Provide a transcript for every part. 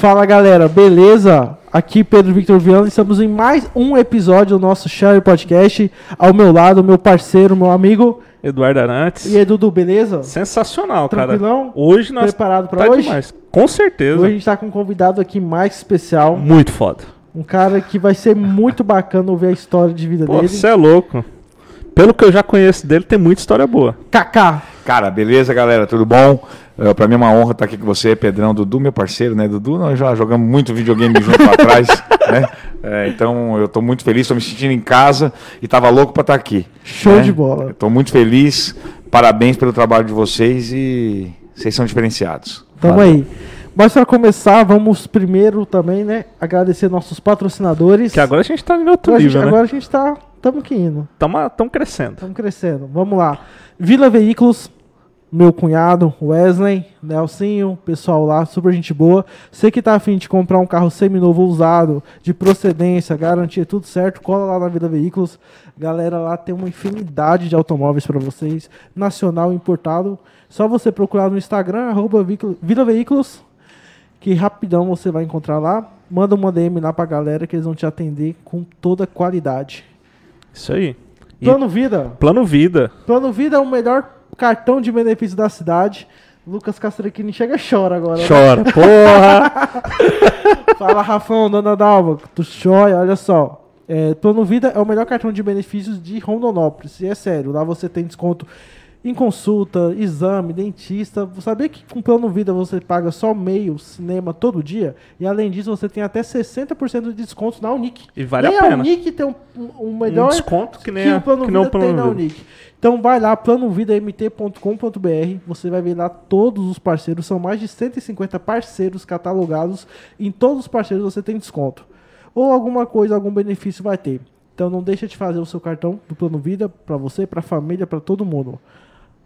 Fala galera, beleza? Aqui Pedro Victor Viana, estamos em mais um episódio do nosso Share Podcast. Ao meu lado, meu parceiro, meu amigo Eduardo Arantes. e Edu, beleza? Sensacional, Tranquilão? cara. Hoje nós Preparado pra tá hoje? demais. Com certeza. Hoje a gente tá com um convidado aqui mais especial, Muito foda. um cara que vai ser muito bacana ouvir a história de vida Pô, dele. você é louco. Pelo que eu já conheço dele, tem muita história boa. Kaká, Cara, beleza, galera? Tudo bom? Uh, pra mim é uma honra estar aqui com você, Pedrão, Dudu, meu parceiro, né? Dudu, nós já jogamos muito videogame junto lá atrás, né? É, então eu tô muito feliz, tô me sentindo em casa e tava louco pra estar aqui. show né? de bola. Eu tô muito feliz, parabéns pelo trabalho de vocês e vocês são diferenciados. Tamo Valeu. aí. Mas para começar, vamos primeiro também, né, agradecer nossos patrocinadores. Que agora a gente tá em outro Agora a gente- nível, né? agora a gente tá, tamo que indo. Estamos crescendo. Estamos crescendo. Vamos lá. Vila Veículos, meu cunhado, Wesley, Nelsinho, pessoal lá, super gente boa. Você que tá afim de comprar um carro seminovo usado, de procedência, garantia, tudo certo, cola lá na Vila Veículos. Galera lá tem uma infinidade de automóveis para vocês, nacional e importado. Só você procurar no Instagram, arroba Vila Veículos, que rapidão você vai encontrar lá. Manda uma DM lá pra galera que eles vão te atender com toda qualidade. Isso aí. E Plano Vida. plano vida. Plano Vida é o melhor cartão de benefício da cidade. Lucas Castrequini chega e chora agora. né? Chora, porra. Fala, Rafão, dona Dalva, tu chora, olha só. É, Plano Vida é o melhor cartão de benefícios de Rondonópolis. E é sério, lá você tem desconto em consulta, exame, dentista. Você sabia que com Plano Vida você paga só meio cinema todo dia? E além disso, você tem até 60% de desconto na Unic. E vale a Nem pena. a Unic tem um, um Um melhor desconto que nem, que a- o Plano que Vida o tem na plano vida. Unic. Então vai lá, planovidamt.com.br, você vai ver lá todos os parceiros, são mais de 150 parceiros catalogados, em todos os parceiros você tem desconto. Ou alguma coisa, algum benefício vai ter. Então não deixa de fazer o seu cartão do Plano Vida para você, para a família, para todo mundo.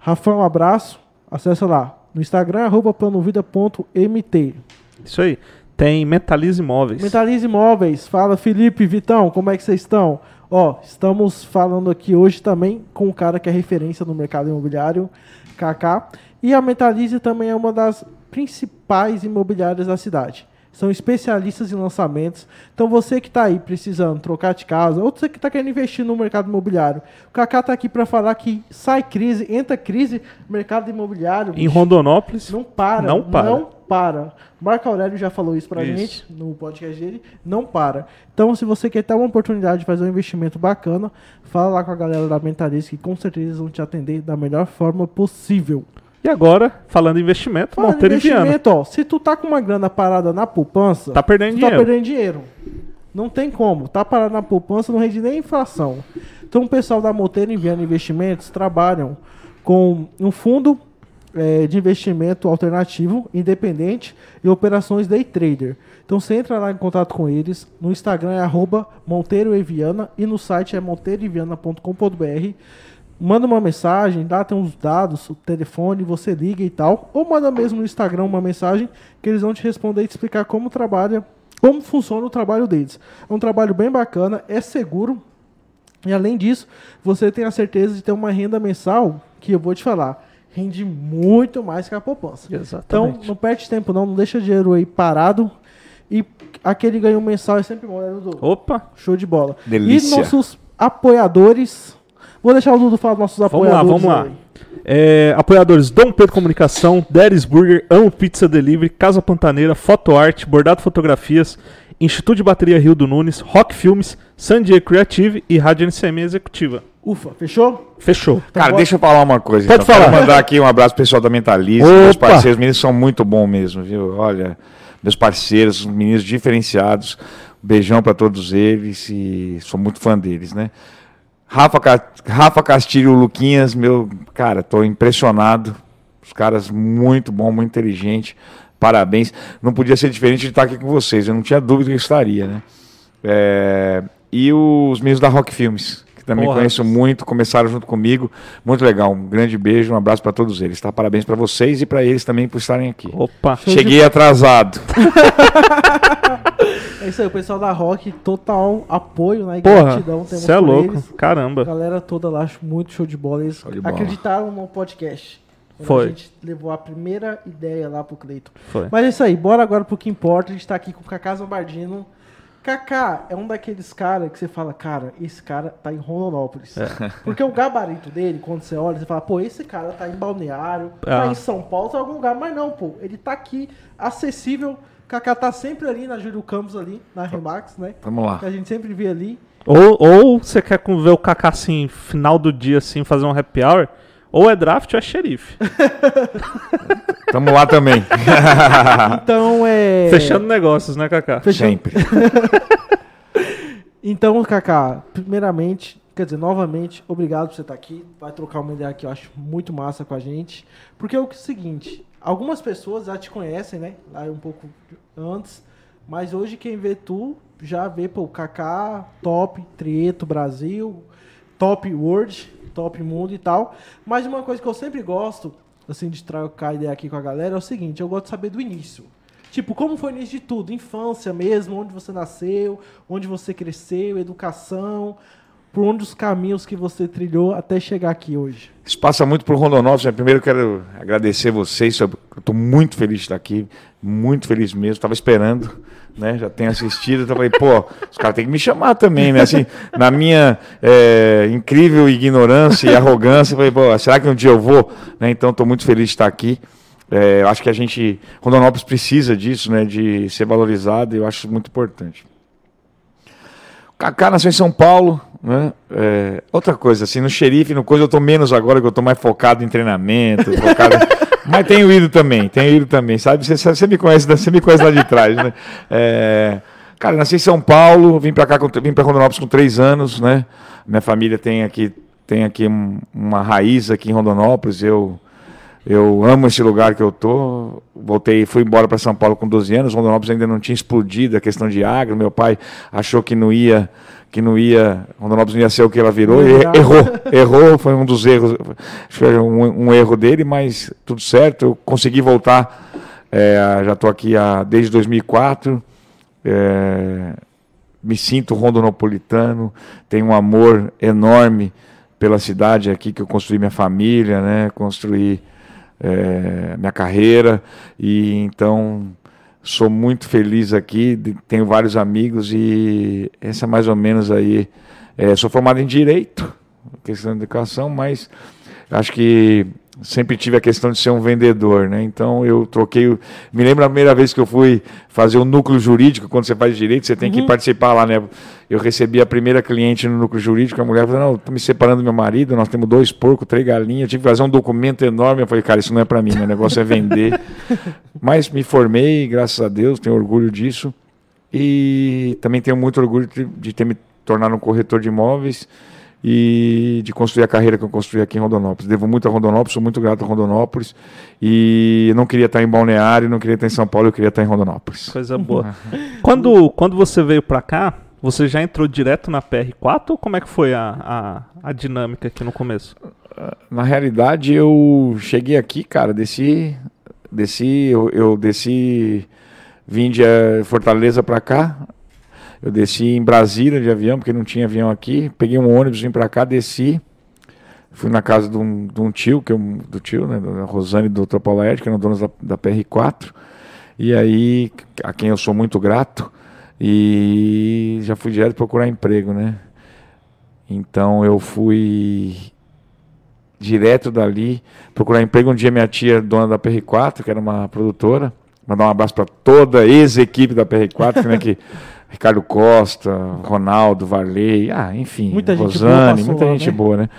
Rafão, um abraço, acessa lá no Instagram, arroba planovida.mt. Isso aí. Tem Mentalize Imóveis. Mentalize Imóveis, fala Felipe, Vitão, como é que vocês estão? Ó, estamos falando aqui hoje também com um cara que é referência no mercado imobiliário, Kaká. E a Mentalize também é uma das principais imobiliárias da cidade. São especialistas em lançamentos. Então você que está aí precisando trocar de casa, ou você que está querendo investir no mercado imobiliário, o Kaká está aqui para falar que sai crise, entra crise, mercado imobiliário. Em bicho, Rondonópolis. não para. Não para. Não para. Marco Aurélio já falou isso pra Isso. gente no podcast dele. Não para. Então, se você quer ter uma oportunidade de fazer um investimento bacana, fala lá com a galera da Mentalista que com certeza eles vão te atender da melhor forma possível. E agora, falando em investimento, Falando Monteiro e Viana. investimento, ó, se tu tá com uma grana parada na poupança, Tá perdendo tu tá dinheiro. perdendo dinheiro. Não tem como. Tá parado na poupança, não rende nem inflação. Então, o pessoal da Monteiro e Viana Investimentos trabalham com um fundo eh, de investimento alternativo, independente e operações day trader. Então, você entra lá em contato com eles. No Instagram é arroba Monteiro e Viana e no site é monteiroeviana.com.br. Manda uma mensagem, lá tem uns dados, o telefone, você liga e tal. Ou manda mesmo no Instagram uma mensagem que eles vão te responder e te explicar como trabalha, como funciona o trabalho deles. É um trabalho bem bacana, é seguro. E além disso, você tem a certeza de ter uma renda mensal que eu vou te falar, rende muito mais que a poupança. Então, Exatamente. não perde tempo não, não deixa dinheiro aí parado. E aquele ganho mensal é sempre bom, né, Dudu? Opa, Show de bola. Delícia. E nossos apoiadores. Vou deixar o Dudu falar dos nossos Vamos lá, apoiadores. vamos lá. aí. É, apoiadores Dom Pedro Comunicação, Deres Burger, Amo Pizza Delivery, Casa Pantaneira, Foto Arte, Bordado Fotografias, Instituto de Bateria Rio do Nunes, Rock Filmes, San Diego Creative e Rádio NCM Executiva. Ufa, fechou? Fechou. Cara, bora. deixa eu falar uma coisa. Pode então. Quero falar. mandar aqui um abraço pro pessoal da Mentaliza, meus parceiros, os meninos são muito bons mesmo, viu? Olha, meus parceiros, meninos diferenciados. Um beijão para todos eles e sou muito fã deles, né? Rafa, Rafa Castilho Luquinhas, meu, cara, tô impressionado. Os caras muito bom, muito inteligente. Parabéns. Não podia ser diferente de estar aqui com vocês. Eu não tinha dúvida que estaria, né? É, E os meninos da Rock Filmes, que também Porra. conheço muito, começaram junto comigo. Muito legal. Um grande beijo, um abraço para todos eles, tá? Parabéns para vocês e para eles também por estarem aqui. Opa. Show de Cheguei atrasado. É isso aí, o pessoal da Rock, total apoio, né? E Porra, gratidão você é louco. eles. A Caramba. galera toda lá, acho muito show de bola. Eles de bola. acreditaram no podcast. Quando Foi. A gente levou a primeira ideia lá pro Cleiton. Foi. Mas é isso aí, bora agora pro que importa. A gente tá aqui com o Kaká Zambardino. Kaká é um daqueles caras que você fala, cara, esse cara tá em Rondonópolis. É. Porque o gabarito dele, quando você olha, você fala, pô, esse cara tá em Balneário, tá Ah. em São Paulo, tá em algum lugar. Mas não, pô, ele tá aqui, acessível. Kaká tá sempre ali na Júlio Campos, ali, na Remax, né? Vamos lá. Que a gente sempre vê ali. Ou, ou você quer ver o Kaká assim, final do dia, assim, fazer um happy hour, ou é draft ou é xerife. Tamo lá também. Então, é... Fechando negócios, né, Kaká? Fechando. Sempre. Então, Kaká, primeiramente, quer dizer, novamente, obrigado por você estar aqui. Vai trocar uma ideia que eu acho muito massa com a gente. Porque é o seguinte, algumas pessoas já te conhecem, né? Lá um pouco antes. Mas hoje quem vê tu já vê, pô, Kaká, top, Trieto, Brasil, top world, top mundo e tal. Mas uma coisa que eu sempre gosto, assim, de trocar ideia aqui com a galera é o seguinte, eu gosto de saber do início. Tipo, como foi o início de tudo? Infância mesmo, onde você nasceu, onde você cresceu, educação, por onde os caminhos que você trilhou até chegar aqui hoje. Isso passa muito por Rondonópolis. né? Primeiro quero agradecer vocês. Estou muito feliz de estar aqui. Muito feliz mesmo. Estava esperando, né? Já tenho assistido. Então falei, pô, os caras têm que me chamar também, né? Assim, na minha é, incrível ignorância e arrogância, falei, pô, será que um dia eu vou? Né? Então estou muito feliz de estar aqui. É, eu acho que a gente, Rondonópolis precisa disso, né? De ser valorizado. E eu acho muito importante. Kaká nasceu em São Paulo, né? É, outra coisa, assim, no xerife, no coisa, eu tô menos agora, que eu tô mais focado em treinamento, focado... mas tenho ido também, tenho ido também, sabe? Você, você me conhece, você me conhece lá de trás, né? É, cara, nasci em São Paulo, vim para cá, com, vim para Rondonópolis com três anos, né? Minha família tem aqui, tem aqui um- uma raiz aqui em Rondonópolis, eu eu amo esse lugar que eu tô. Voltei, fui embora para São Paulo com 12 anos. Rondonópolis ainda não tinha explodido a questão de agro. Meu pai achou que não ia, que não ia, Rondonópolis não ia ser o que ela virou. E errou, errou. Foi um dos erros, foi um, um erro dele, mas tudo certo. Eu consegui voltar. é, já estou aqui há, desde 2004. é, me sinto rondonopolitano. Tenho um amor enorme pela cidade aqui que eu construí minha família, né? Construí é, minha carreira e então sou muito feliz aqui. Tenho vários amigos e essa é mais ou menos aí. é, sou formado em direito, questão de educação, mas acho que sempre tive a questão de ser um vendedor, né? Então eu troquei. Me lembro a primeira vez que eu fui fazer o núcleo jurídico, quando você faz direito, você tem que participar lá, né? Eu recebi a primeira cliente no núcleo jurídico, a mulher falou: Não, estou me separando do meu marido, nós temos dois porcos, três galinhas, tive que fazer um documento enorme. Eu falei: Cara, isso não é para mim, meu negócio é vender. Mas me formei, graças a Deus, tenho orgulho disso. E também tenho muito orgulho de, de ter me tornado um corretor de imóveis e de construir a carreira que eu construí aqui em Rondonópolis. Devo muito a Rondonópolis, sou muito grato a Rondonópolis. E não queria estar em Balneário, não queria estar em São Paulo, eu queria estar em Rondonópolis. Coisa boa. quando, quando você veio pra cá, você já entrou direto na PR4 ou como é que foi a, a, a dinâmica aqui no começo? Na realidade, eu cheguei aqui, cara, desci, desci, eu, eu desci, vim de eh, Fortaleza para cá. Eu desci em Brasília de avião, porque não tinha avião aqui. Peguei um ônibus, vim para cá, desci. Fui na casa de um, de um tio, que eu, do tio, né, da Rosane do Dr. Paulo que eram donos da, da PR4. E aí, a quem eu sou muito grato. E já fui direto procurar emprego, né? Então eu fui direto dali procurar emprego. Um dia minha tia, dona da PR4, que era uma produtora, mandar um abraço para toda a ex-equipe da PR4, né, que Ricardo Costa, Ronaldo, Varley, ah, enfim, Muita gente Rosane, passou muita lá, gente né? boa, né?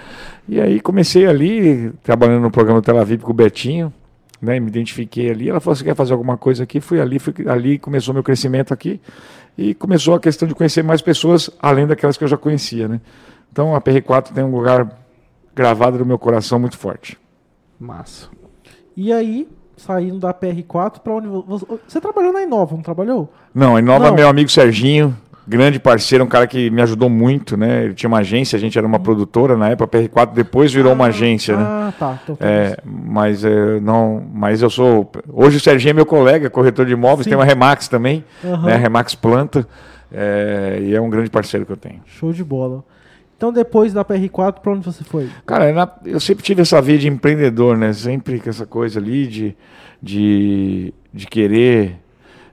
E aí comecei ali, trabalhando no programa Tel Aviv com o Betinho, né, me identifiquei ali. Ela falou: Você quer fazer alguma coisa aqui? Fui ali, fui, ali começou meu crescimento aqui e começou a questão de conhecer mais pessoas além daquelas que eu já conhecia, né? Então a PR4 tem um lugar gravado no meu coração muito forte. Massa. E aí, saindo da PR4, pra onde vo- você, você trabalhou na Inova, não trabalhou? Não, em Nova, Não. meu amigo Serginho, grande parceiro, um cara que me ajudou muito, né? Ele tinha uma agência, a gente era uma produtora na época, a PR4 depois virou uma agência, né? Ah, tá. É, mas é, não, mas eu sou. Hoje o Serginho é meu colega, corretor de imóveis, Sim. tem uma Remax também, Aham. né? Remax Planta, é, e é um grande parceiro que eu tenho. Show de bola. Então depois da PR4, pra onde você foi? Cara, eu sempre tive essa veia de empreendedor, né? Sempre com essa coisa ali de, de, de querer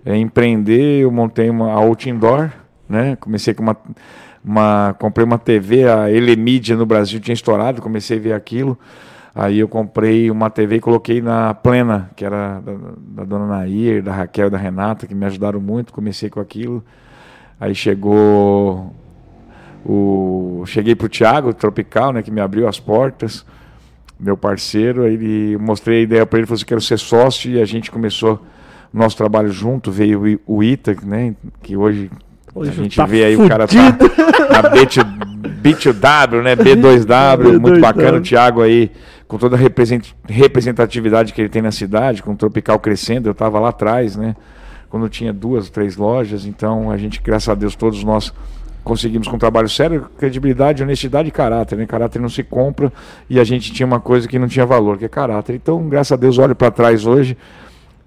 é, empreender. Eu montei uma outdoor, né? Comecei com uma, uma... Comprei uma TV, a Elemídia no Brasil tinha estourado, comecei a ver aquilo. Aí eu comprei uma TV e coloquei na Plena, que era da, da dona Nair, da Raquel da Renata, que me ajudaram muito. Comecei com aquilo. Aí chegou o cheguei pro Thiago Tropical, né, que me abriu as portas, meu parceiro, ele mostrei a ideia para ele, falou assim, quero ser sócio e a gente começou o nosso trabalho junto, veio o o Ita, né, que hoje, Hoje a gente tá vê aí o cara tá na B2, B2W, né, B2W, muito B2W. bacana o Thiago aí, com toda a represent- representatividade que ele tem na cidade, com o Tropical crescendo, eu estava lá atrás, né, quando tinha duas, três lojas, então a gente, graças a Deus, todos nós conseguimos com um trabalho sério, credibilidade, honestidade e caráter, né? Caráter não se compra e a gente tinha uma coisa que não tinha valor, que é caráter. Então, graças a Deus, olho para trás hoje,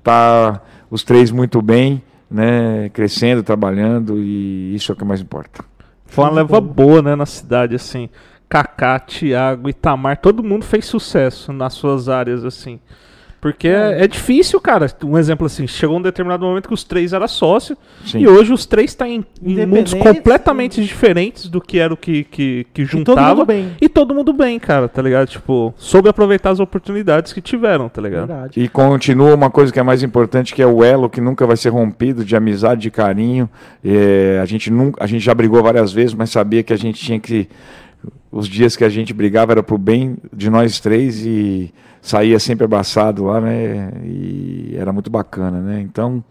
tá os três muito bem, né? Crescendo, trabalhando e isso é o que mais importa. Foi uma leva boa, né, na cidade, assim. Kaká, Thiago, Itamar, todo mundo fez sucesso nas suas áreas, assim. Porque é, é difícil, cara. Um exemplo assim, chegou um determinado momento que os três eram sócios e hoje os três estão em, em mundos completamente diferentes do que era o que, que, que E todo juntava. mundo bem. E todo mundo bem, cara, tá ligado? Tipo, soube aproveitar as oportunidades que tiveram, tá ligado? Verdade. E continua uma coisa que é mais importante, que é o elo que nunca vai ser rompido, de amizade, de carinho. É, a, gente nunca, a gente já brigou várias vezes, mas sabia que a gente tinha que. Os dias que a gente brigava era pro bem de nós três e saía sempre abraçado lá, né? E era muito bacana, né? Então.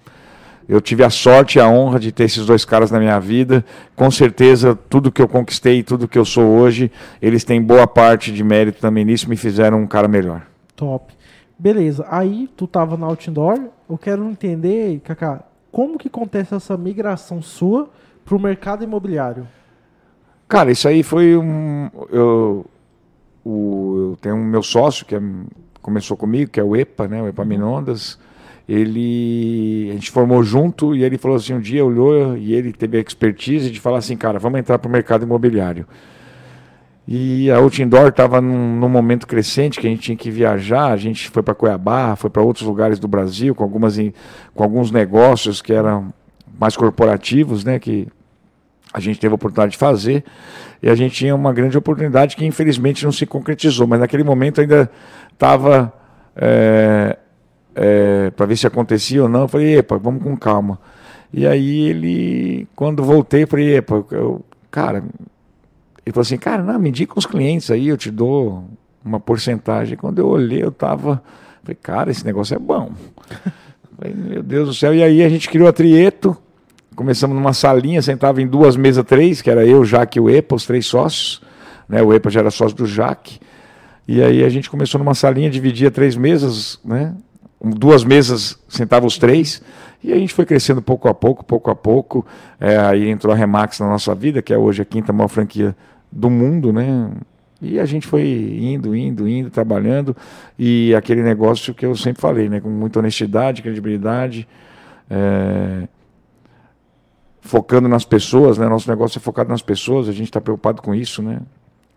Eu tive a sorte e a honra de ter esses dois caras na minha vida. Com certeza, tudo que eu conquistei, tudo que eu sou hoje, eles têm boa parte de mérito também nisso, me fizeram um cara melhor. Top. Beleza. Aí tu tava na outdoor. Eu quero entender, Kaká, como que acontece essa migração sua pro mercado imobiliário? Cara, isso aí foi um. Eu, o, eu tenho um meu sócio que é- começou comigo, que é o EPA, né? O EPA Minondas. Ele. A gente formou junto e ele falou assim: um dia olhou e ele teve a expertise de falar assim, cara, vamos entrar para o mercado imobiliário. E a Outdoor estava num, num momento crescente que a gente tinha que viajar. A gente foi para Cuiabá, foi para outros lugares do Brasil com, algumas, com alguns negócios que eram mais corporativos, né? Que a gente teve a oportunidade de fazer. E a gente tinha uma grande oportunidade que infelizmente não se concretizou. Mas naquele momento ainda estava para ver se acontecia ou não. Eu falei, epa, vamos com calma. E aí ele, quando voltei, falei, epa, eu, cara, ele falou assim, cara, não, me indica uns clientes aí, eu te dou uma porcentagem. Quando eu olhei, eu tava, falei, cara, esse negócio é bom. meu Deus do céu. E aí a gente criou a Trieto, começamos numa salinha, sentava em duas mesas, três, que era eu, Jaque e o EPA, os três sócios. Né? O EPA já era sócio do Jaque. E aí a gente começou numa salinha, dividia três mesas, né? Duas mesas sentavam os três. E a gente foi crescendo pouco a pouco, pouco a pouco. É, aí entrou a Remax na nossa vida, que é hoje a quinta maior franquia do mundo, né? E a gente foi indo, indo, indo, trabalhando. E aquele negócio que eu sempre falei, né? Com muita honestidade, credibilidade. é, focando nas pessoas, né? Nosso negócio é focado nas pessoas, a gente está preocupado com isso, né?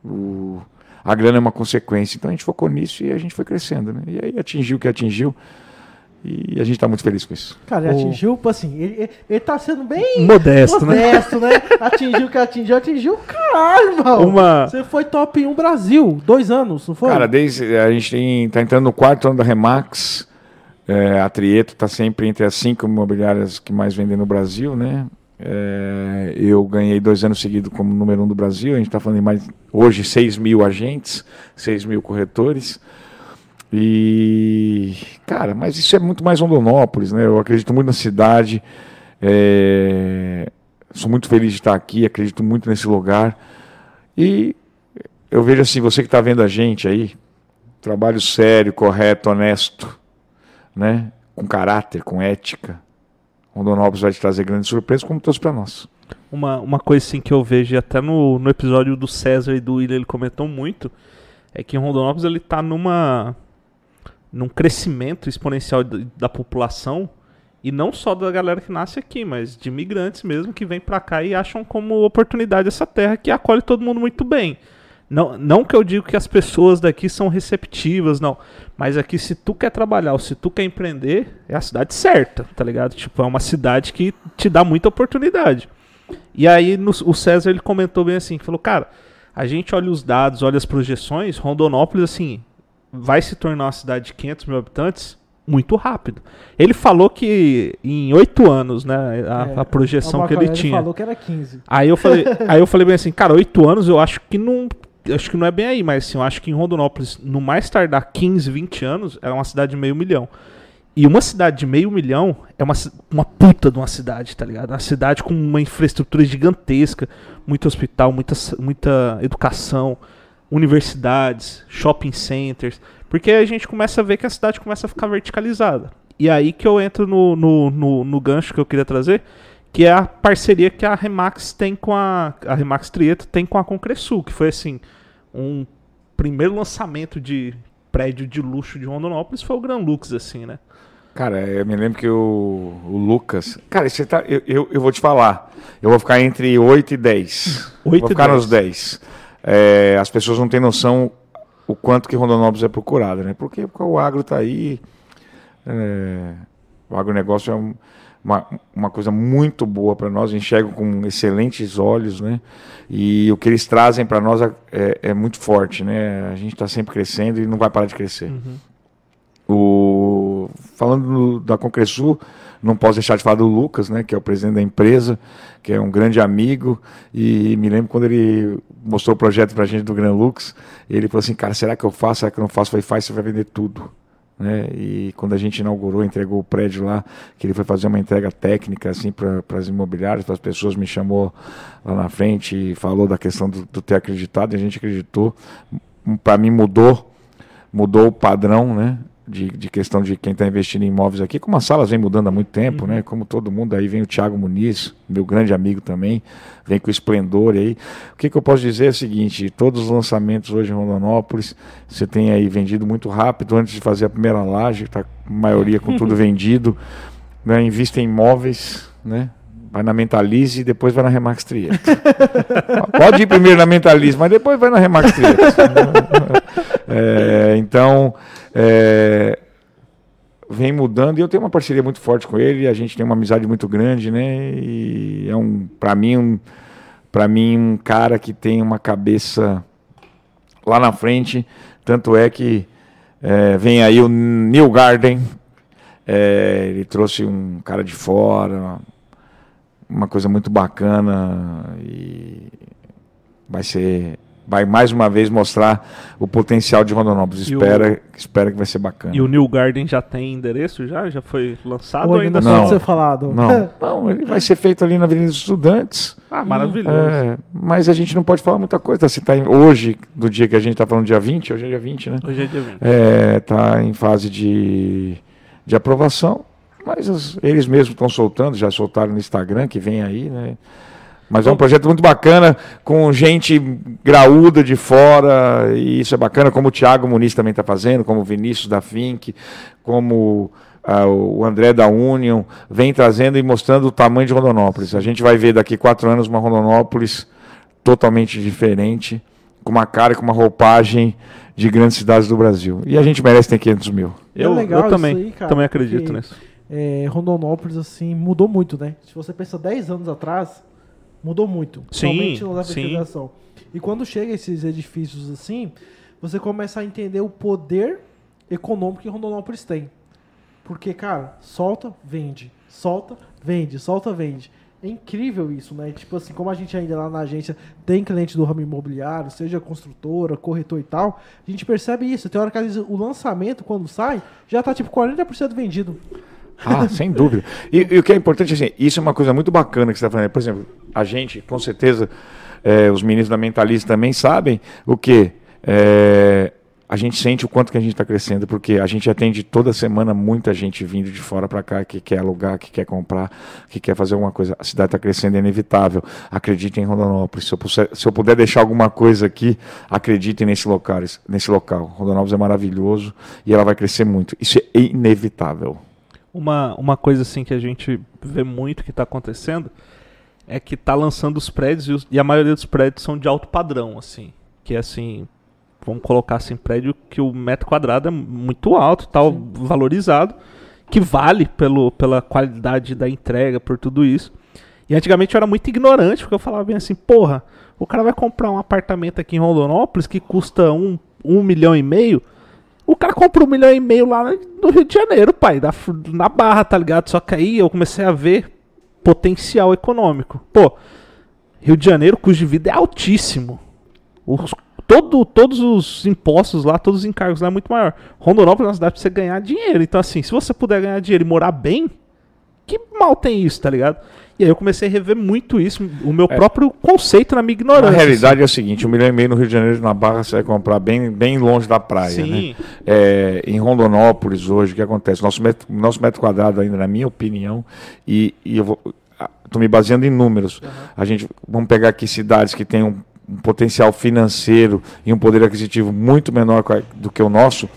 O, a grana é uma consequência, então a gente focou nisso e a gente foi crescendo, né? E aí atingiu o que atingiu e a gente está muito feliz com isso. Cara, ele O- atingiu, assim, ele, ele, ele tá sendo bem Modesto, né? modesto, né? Atingiu o que atingiu, atingiu, caralho, irmão. Uma- Você foi top 1 Brasil, dois anos, não foi? Cara, desde a gente tem, tá entrando no quarto ano da Remax, é, a Trieto está sempre entre as cinco imobiliárias que mais vendem no Brasil, né? É, eu ganhei dois anos seguidos como número um do Brasil. A gente está falando em mais hoje 6 mil agentes, 6 mil corretores. E, cara, mas isso é muito mais Rondonópolis, né? Eu acredito muito na cidade. é, sou muito feliz de estar aqui, acredito muito nesse lugar. E eu vejo assim, você que está vendo a gente aí, trabalho sério, correto, honesto, né? Com caráter, com ética. Rondonópolis vai te trazer grandes surpresas, como trouxe para nós. Uma, uma coisa assim que eu vejo até no, no episódio do César e do William ele comentou muito é que Rondonópolis ele tá numa num crescimento exponencial da, da população E não só da galera que nasce aqui, mas de imigrantes mesmo que vêm pra cá e acham como oportunidade essa terra que acolhe todo mundo muito bem. Não, não que eu digo que as pessoas daqui são receptivas, não. Mas aqui, se tu quer trabalhar ou se tu quer empreender, é a cidade certa, tá ligado? Tipo, é uma cidade que te dá muita oportunidade. E aí no, o César ele comentou bem assim, falou, cara, a gente olha os dados, olha as projeções, Rondonópolis, assim, vai se tornar uma cidade de 500 mil habitantes muito rápido. Ele falou que em oito anos, né, a, É, a projeção o que ele tinha. falou que era 15. Aí eu falei, aí eu falei bem assim, cara, oito anos eu acho que não. Acho que não é bem aí, mas assim, eu acho que em Rondonópolis, no mais tardar 15, 20 anos, é uma cidade de meio milhão. E uma cidade de meio milhão é uma, uma puta de uma cidade, tá ligado? Uma cidade com uma infraestrutura gigantesca, muito hospital, muita, muita educação, universidades, shopping centers. Porque a gente começa a ver que a cidade começa a ficar verticalizada. E aí que eu entro no, no, no, no gancho que eu queria trazer, que é a parceria que a Remax tem com a. A Remax Trieto tem com a Concresul, que foi assim, um primeiro lançamento de prédio de luxo de Rondonópolis foi o Gran Lux, assim, né? Cara, eu me lembro que o, o Lucas. Cara, você tá, eu, eu, eu vou te falar. Eu vou ficar entre 8 e 10. 8 vou ficar 10. nos 10. É, as pessoas não têm noção o quanto que Rondonópolis é procurado, né? Porque, porque o agro tá aí. é, o agronegócio é um- uma, uma coisa muito boa para nós, enxergo com excelentes olhos, né? E o que eles trazem para nós é, é- é muito forte, né? A gente está sempre crescendo e não vai parar de crescer. O, falando no- da Concresul, não posso deixar de falar do Lucas, né, que é o presidente da empresa, que é um grande amigo, e me lembro quando ele mostrou o projeto para a gente do Gran Lux, ele falou assim, cara, será que eu faço, será que eu não faço? Eu falei, faz, você vai vender tudo. Né? E quando a gente inaugurou, entregou o prédio lá, que ele foi fazer uma entrega técnica assim para as imobiliárias, para as pessoas, me chamou lá na frente e falou da questão do, do ter acreditado, e a gente acreditou. Para mim mudou, mudou o padrão, né? De, de questão de quem está investindo em imóveis aqui, como as salas vem mudando há muito tempo, né? Como todo mundo, aí vem o Thiago Muniz, meu grande amigo também, vem com o esplendor aí. O que, que eu posso dizer é o seguinte: todos os lançamentos hoje em Rondonópolis, você tem aí vendido muito rápido antes de fazer a primeira laje, está a maioria com tudo vendido. Né? Invista em imóveis, né? Vai na Mentalize e depois vai na Remax Trieste. Pode ir primeiro na Mentalize, mas depois vai na Remax Trieste. É, então, é, vem mudando e eu tenho uma parceria muito forte com ele, a gente tem uma amizade muito grande, né? E é um, para mim, um, para mim um cara que tem uma cabeça lá na frente, tanto é que é, vem aí o New Garden, é, ele trouxe um cara de fora, uma coisa muito bacana e vai ser vai mais uma vez mostrar o potencial de Rondonópolis. E o- Espera, espera que vai ser bacana. E o New Garden já tem endereço já? Já foi lançado Ou ainda ainda não. pode ser falado. Não, não, ele vai ser feito ali na Avenida dos Estudantes. Ah, maravilhoso. É, mas a gente não pode falar muita coisa. Se tá em- hoje, do dia que a gente está falando dia 20, hoje é dia 20, né? Hoje é dia 20. Está em fase de, de aprovação, mas os- eles mesmos estão soltando, já soltaram no Instagram, que vem aí, né? Mas é um projeto muito bacana, com gente graúda de fora, e isso é bacana, como o Thiago Muniz também está fazendo, como o Vinícius da Fink, como ah, o André da Union, vem trazendo e mostrando o tamanho de Rondonópolis. A gente vai ver daqui quatro anos uma Rondonópolis totalmente diferente, com uma cara e com uma roupagem de grandes cidades do Brasil. E a gente merece ter 500 mil. Eu, É legal eu também, aí, cara, também acredito porque- nisso. É, Rondonópolis, assim, mudou muito, né? Se você pensa 10 anos atrás, mudou muito. Sim, Somente na sim. E quando chega esses edifícios assim, você começa a entender o poder econômico que Rondonópolis tem. Porque, cara, solta, vende. Solta, vende. Solta, vende. É incrível isso, né? Tipo assim, como a gente ainda lá na agência tem cliente do ramo imobiliário, seja construtora, corretor e tal, a gente percebe isso. Tem hora que às vezes, o lançamento, quando sai, já tá tipo 40% vendido. Ah, sem dúvida. E, e o que é importante, assim, isso é uma coisa muito bacana que você está falando. Por exemplo, a gente, com certeza, é, os meninos da Mentalista também sabem o que a gente sente o quanto que a gente está crescendo, porque a gente atende toda semana muita gente vindo de fora para cá que quer alugar, que quer comprar, que quer fazer alguma coisa. A cidade está crescendo, é inevitável. Acreditem em Rondonópolis. Se eu, puser- se eu puder deixar alguma coisa aqui, acreditem nesse local, nesse local. Rondonópolis é maravilhoso e ela vai crescer muito. Isso é inevitável. Uma, uma coisa assim que a gente vê muito que está acontecendo é que tá lançando os prédios e, os- e a maioria dos prédios são de alto padrão, assim. Que é assim, vamos colocar assim, prédio que o metro quadrado é muito alto, tal, valorizado, que vale pelo, pela qualidade da entrega, por tudo isso. E antigamente eu era muito ignorante, porque eu falava bem assim, porra, o cara vai comprar um apartamento aqui em Rondonópolis que custa um, um milhão e meio. O cara compra um milhão e meio lá no Rio de Janeiro, pai, da- na barra, tá ligado? Só que aí eu comecei a ver potencial econômico. Pô, Rio de Janeiro, custo de vida é altíssimo. Os- todo, todos os impostos lá, todos os encargos lá é muito maior. Rondonópolis é uma cidade pra você ganhar dinheiro. Então, assim, se você puder ganhar dinheiro e morar bem, que mal tem isso, tá ligado? E aí eu comecei a rever muito isso, o meu próprio conceito na minha ignorância. Na realidade é o seguinte, um milhão e meio no Rio de Janeiro, na Barra, você vai comprar bem, bem longe da praia, Sim. né? É, em Rondonópolis, hoje, o que acontece? Nosso metro, nosso metro quadrado ainda, na minha opinião, e, e eu vou... Estou me baseando em números. A gente, vamos pegar aqui cidades que têm um, um potencial financeiro e um poder aquisitivo muito menor do que o nosso,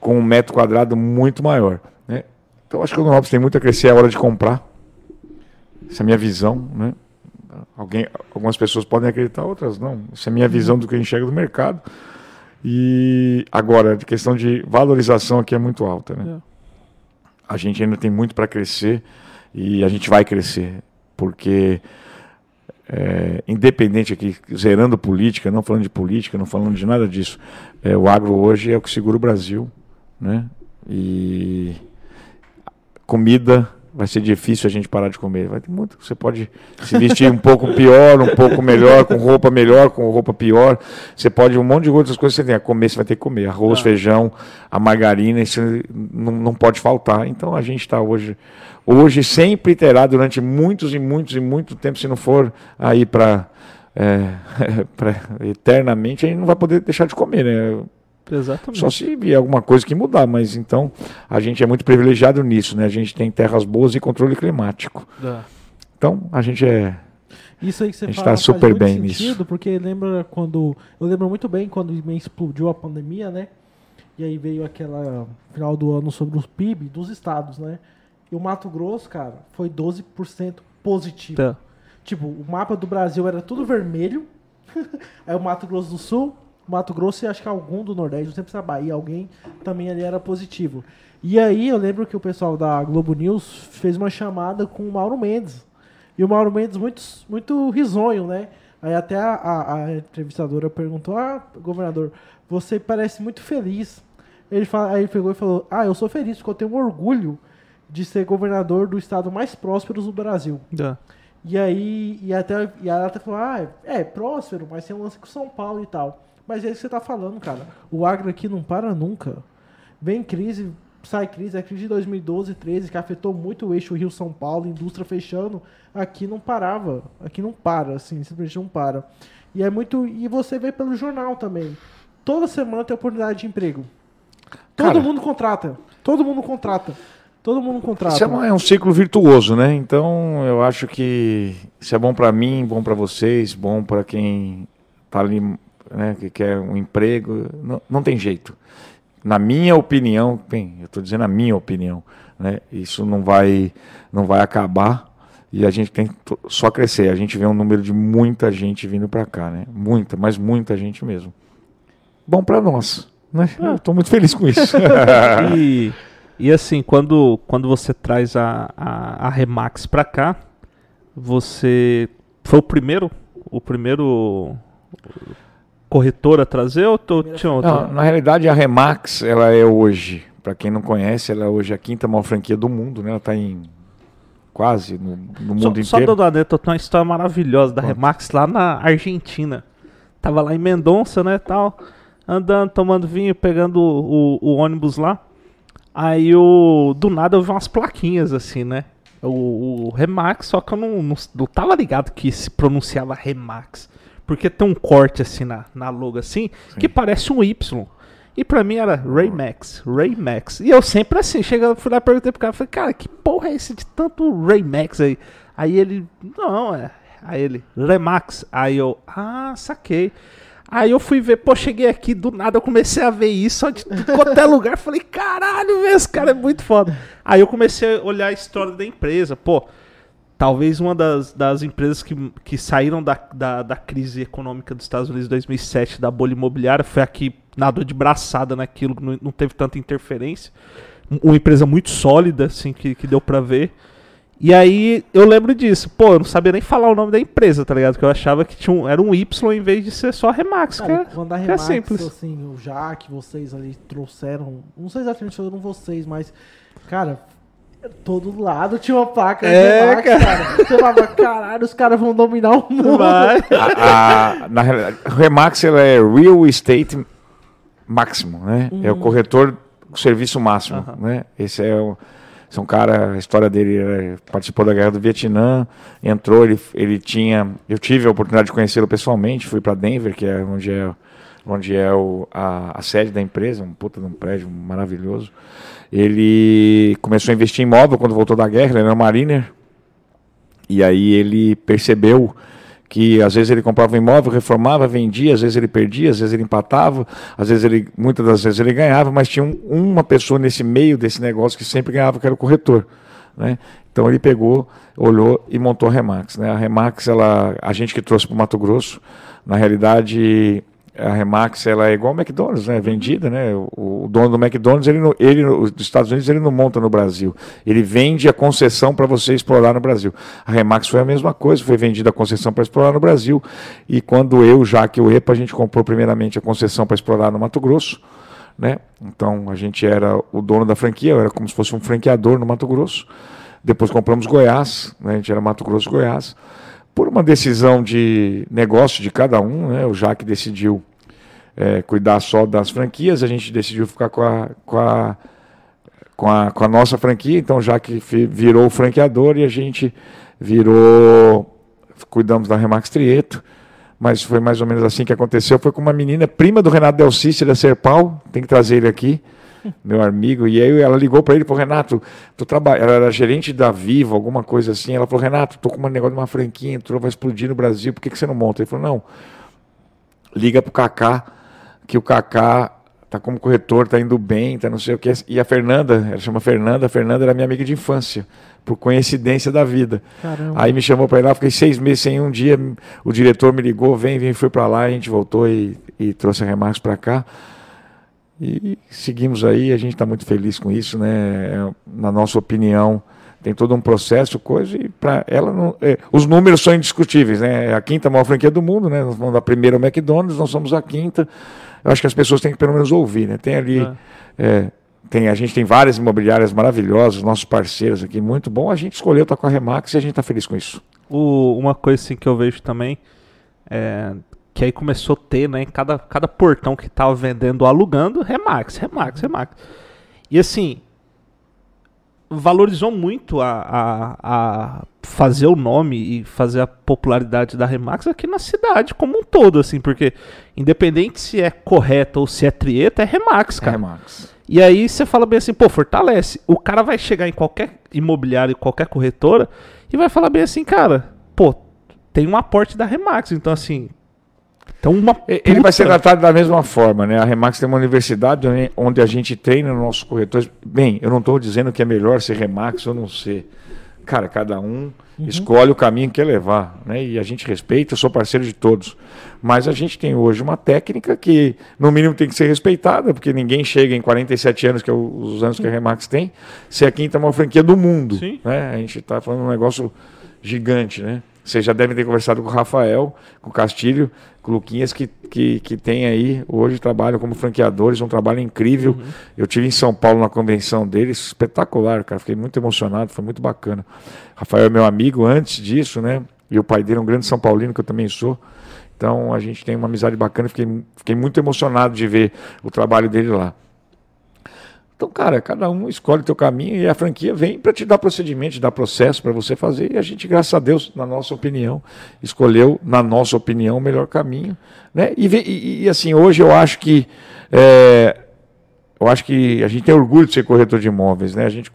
com um metro quadrado muito maior. Né? Então, acho que o Rondonópolis tem muito a crescer, é hora de comprar. Essa é a minha visão, né? Alguém, algumas pessoas podem acreditar, outras não. Essa é a minha visão do que eu enxergo do mercado. E agora, a questão de valorização aqui é muito alta, né? A gente ainda tem muito para crescer e a gente vai crescer, porque é, independente aqui, zerando política, não falando de política, não falando de nada disso, é, o agro hoje é o que segura o Brasil, né? E comida vai ser difícil a gente parar de comer. Vai ter muito. Você pode se vestir um pouco pior, um pouco melhor, com roupa melhor, com roupa pior. Você pode um monte de outras coisas que você tem a comer, você vai ter que comer. Arroz, Ah. feijão, a margarina, isso não, não pode faltar. Então a gente está hoje. Hoje sempre terá durante muitos e muitos e muito tempo, se não for aí para eternamente, a gente não vai poder deixar de comer, né? Exatamente. Só se vier alguma coisa que mudar, mas então a gente é muito privilegiado nisso, né? A gente tem terras boas e controle climático. É. Então a gente é. Isso aí que você A gente fala tá super bem sentido, nisso. porque lembra quando. Eu lembro muito bem quando explodiu a pandemia, né? E aí veio aquela final do ano sobre os PIB dos estados, né? E o Mato Grosso, cara, foi 12% positivo. Tá. Tipo, o mapa do Brasil era tudo vermelho. aí o Mato Grosso do Sul, Mato Grosso e acho que algum do Nordeste, não sei se a Bahia, alguém também ali era positivo. E aí eu lembro que o pessoal da Globo News fez uma chamada com o Mauro Mendes. E o Mauro Mendes muito, muito risonho, né? Aí até a, a- a entrevistadora perguntou, ah, governador, você parece muito feliz. Ele fala, aí ele pegou e falou, ah, eu sou feliz porque eu tenho orgulho de ser governador do estado mais próspero do Brasil. É. E aí, e até, e ela até falou, ah, é, próspero, mas tem um lance com São Paulo e tal. Mas é isso que você tá falando, cara. O agro aqui não para nunca. Vem crise, sai crise, a crise de 2012, 13, que afetou muito o eixo Rio-São Paulo, indústria fechando, aqui não parava. Aqui não para, assim, simplesmente não para. E é muito. E você vê pelo jornal também. Toda semana tem oportunidade de emprego. Todo Cara. mundo contrata. Todo mundo contrata. Todo mundo contrata. Isso é, uma- é um ciclo virtuoso, né? Então eu acho que isso é bom para mim, bom para vocês, bom para quem tá ali, né, que quer um emprego. Não, não tem jeito. Na minha opinião, bem, eu estou dizendo a minha opinião, né? Isso não vai, não vai acabar e a gente tem só crescer. A gente vê um número de muita gente vindo para cá, né? Muita, mas muita gente mesmo. Bom para nós, né? Eu estou muito feliz com isso. E, e assim, quando, quando você traz a, a, a Remax pra cá, você foi o primeiro, o primeiro corretor a trazer ou tu- tinha outro? Não, na realidade, a Remax, ela é hoje, para quem não conhece, ela é hoje a quinta maior franquia do mundo, né? Ela está em quase no, no Só, mundo só inteiro. dando a eu tenho uma história maravilhosa da Conta. Remax lá na Argentina. Tava lá em Mendonça, né, tal, andando, tomando vinho, pegando o, o- o ônibus lá. Aí o do nada eu vi umas plaquinhas assim, né? O, o Remax, só que eu não, não, não tava ligado que se pronunciava Remax. Porque tem um corte assim na, na logo assim, que parece um Y. E pra mim era Raymax, Raymax. E eu sempre assim, chegando, fui lá e perguntei pro cara, falei, cara, que porra é esse de tanto Raymax aí? Aí ele, não, é. Aí ele, Remax. Aí eu, ah, saquei. Aí eu fui ver, pô, cheguei aqui, do nada eu comecei a ver isso, de qualquer lugar, falei, caralho, velho, esse cara é muito foda. Aí eu comecei a olhar a história da empresa, pô, talvez uma das, das empresas que, que saíram da, da, da crise econômica dos Estados Unidos em 2007, da bolha imobiliária, foi a que nadou de braçada naquilo, não, não teve tanta interferência. Uma empresa muito sólida, assim, que, que deu pra ver. E aí eu lembro disso. Pô, eu não sabia nem falar o nome da empresa, tá ligado? Que eu achava que tinha um, era um Y em vez de ser só Remax. Cara, é, quando a é Remax, simples. assim, o Jaque, vocês ali trouxeram. Não sei exatamente se foram vocês, mas, cara, todo lado tinha uma placa É, Remax, cara. Você falava, caralho, os caras vão dominar o mundo. Vai. A- a- na realidade, Remax ela é real estate máximo, né? É o corretor com serviço máximo, Aham. né? Esse é o esse é um cara, a história dele participou da guerra do Vietnã, entrou, ele, ele tinha, eu tive a oportunidade de conhecê-lo pessoalmente, fui para Denver, que é onde é onde é o, a, a sede da empresa, um puta de um prédio maravilhoso. Ele começou a investir em imóvel quando voltou da guerra, ele era um mariner, e aí ele percebeu que às vezes ele comprava um imóvel, reformava, vendia, às vezes ele perdia, às vezes ele empatava, às vezes ele, muitas das vezes ele ganhava, mas tinha um- uma pessoa nesse meio desse negócio que sempre ganhava, que era o corretor. Né? Então ele pegou, olhou e montou a Remax. Né? A Remax, ela, a gente que trouxe para o Mato Grosso, na realidade a Remax ela é igual ao McDonald's, né? Vendida, né? O, o dono do McDonald's, ele, ele dos Estados Unidos, ele não monta no Brasil. Ele vende a concessão para você explorar no Brasil. A Remax foi a mesma coisa, foi vendida a concessão para explorar no Brasil. E quando eu, Jaque e o EPA, a gente comprou primeiramente a concessão para explorar no Mato Grosso, né? Então a gente era o dono da franquia, era como se fosse um franqueador no Mato Grosso. Depois compramos Goiás, né? a gente era Mato Grosso Goiás. Por uma decisão de negócio de cada um, né? o Jaque decidiu eh, cuidar só das franquias, a gente decidiu ficar com a, com a, com a, com a nossa franquia, então o Jaque virou franqueador e a gente virou, cuidamos da Remax Trieto, mas foi mais ou menos assim que aconteceu. Foi com uma menina, prima do Renato Del Cício da Serpal, tem que trazer ele aqui, meu amigo. E aí ela ligou para ele e falou: Renato, tô traba... ela era gerente da Vivo, alguma coisa assim. Ela falou: Renato, tô com um negócio de uma franquia, entrou, vai explodir no Brasil, por que, que você não monta? Ele falou: Não, liga pro Kaká, que o Kaká tá como corretor, tá indo bem, tá não sei o que. E a Fernanda, ela chama Fernanda, a Fernanda era minha amiga de infância, por coincidência da vida. Caramba. Aí me chamou para ir lá, fiquei seis meses sem um dia. O diretor me ligou, vem, vem, fui para lá, a gente voltou e, e trouxe a Remax para cá. E seguimos aí, a gente está muito feliz com isso, né? É, Na nossa opinião, tem todo um processo, coisa, e para ela não, é, os números são indiscutíveis, né? É a quinta maior franquia do mundo, né? Nós vamos da primeira ao McDonald's, nós somos a quinta. Eu acho que as pessoas têm que pelo menos ouvir, né? Tem ali. é, tem, a gente tem várias imobiliárias maravilhosas, nossos parceiros aqui, muito bom. A gente escolheu estar com a Remax e a gente está feliz com isso. O- uma coisa assim que eu vejo também é que aí começou a ter, né, cada, cada portão que tava vendendo ou alugando, Remax, Remax, Remax. E assim, valorizou muito a, a, a fazer o nome e fazer a popularidade da Remax aqui na cidade como um todo, assim, porque independente se é correto ou se é trieta, é Remax, cara. Remax. E aí você fala bem assim, pô, fortalece. O cara vai chegar em qualquer imobiliário, qualquer corretora, e vai falar bem assim, cara, pô, tem um aporte da Remax, então assim. Então uma. E- Ele vai ser puta- tratado da mesma forma, né? A Remax tem uma universidade onde- a gente treina nossos corretores. Bem, eu não estou dizendo que é melhor ser Remax ou não ser. Cara, cada um escolhe o caminho que quer levar, né? E a gente respeita, eu sou parceiro de todos. Mas a gente tem hoje uma técnica que, no mínimo, tem que ser respeitada, porque ninguém chega em 47 anos, que é os anos que a Remax tem, ser a quinta maior franquia do mundo. Sim. Né? A gente está falando de um negócio gigante, né? Vocês já devem ter conversado com o Rafael, com o Castilho, com o Luquinhas, que, que, que tem aí, hoje trabalham como franqueadores, um trabalho incrível. Eu tive em São Paulo na convenção deles, espetacular, cara. Fiquei muito emocionado, foi muito bacana. Rafael é meu amigo antes disso, né? E o pai dele é um grande São Paulino, que eu também sou. Então a gente tem uma amizade bacana, fiquei, fiquei muito emocionado de ver o trabalho dele lá. Então, cara, cada um escolhe o teu caminho e a franquia vem para te dar procedimento, te dar processo para você fazer. E a gente, graças a Deus, na nossa opinião, escolheu, na nossa opinião, o melhor caminho. Né? E, e- e, assim, hoje eu acho que. é, eu acho que a gente tem orgulho de ser corretor de imóveis, né? A gente,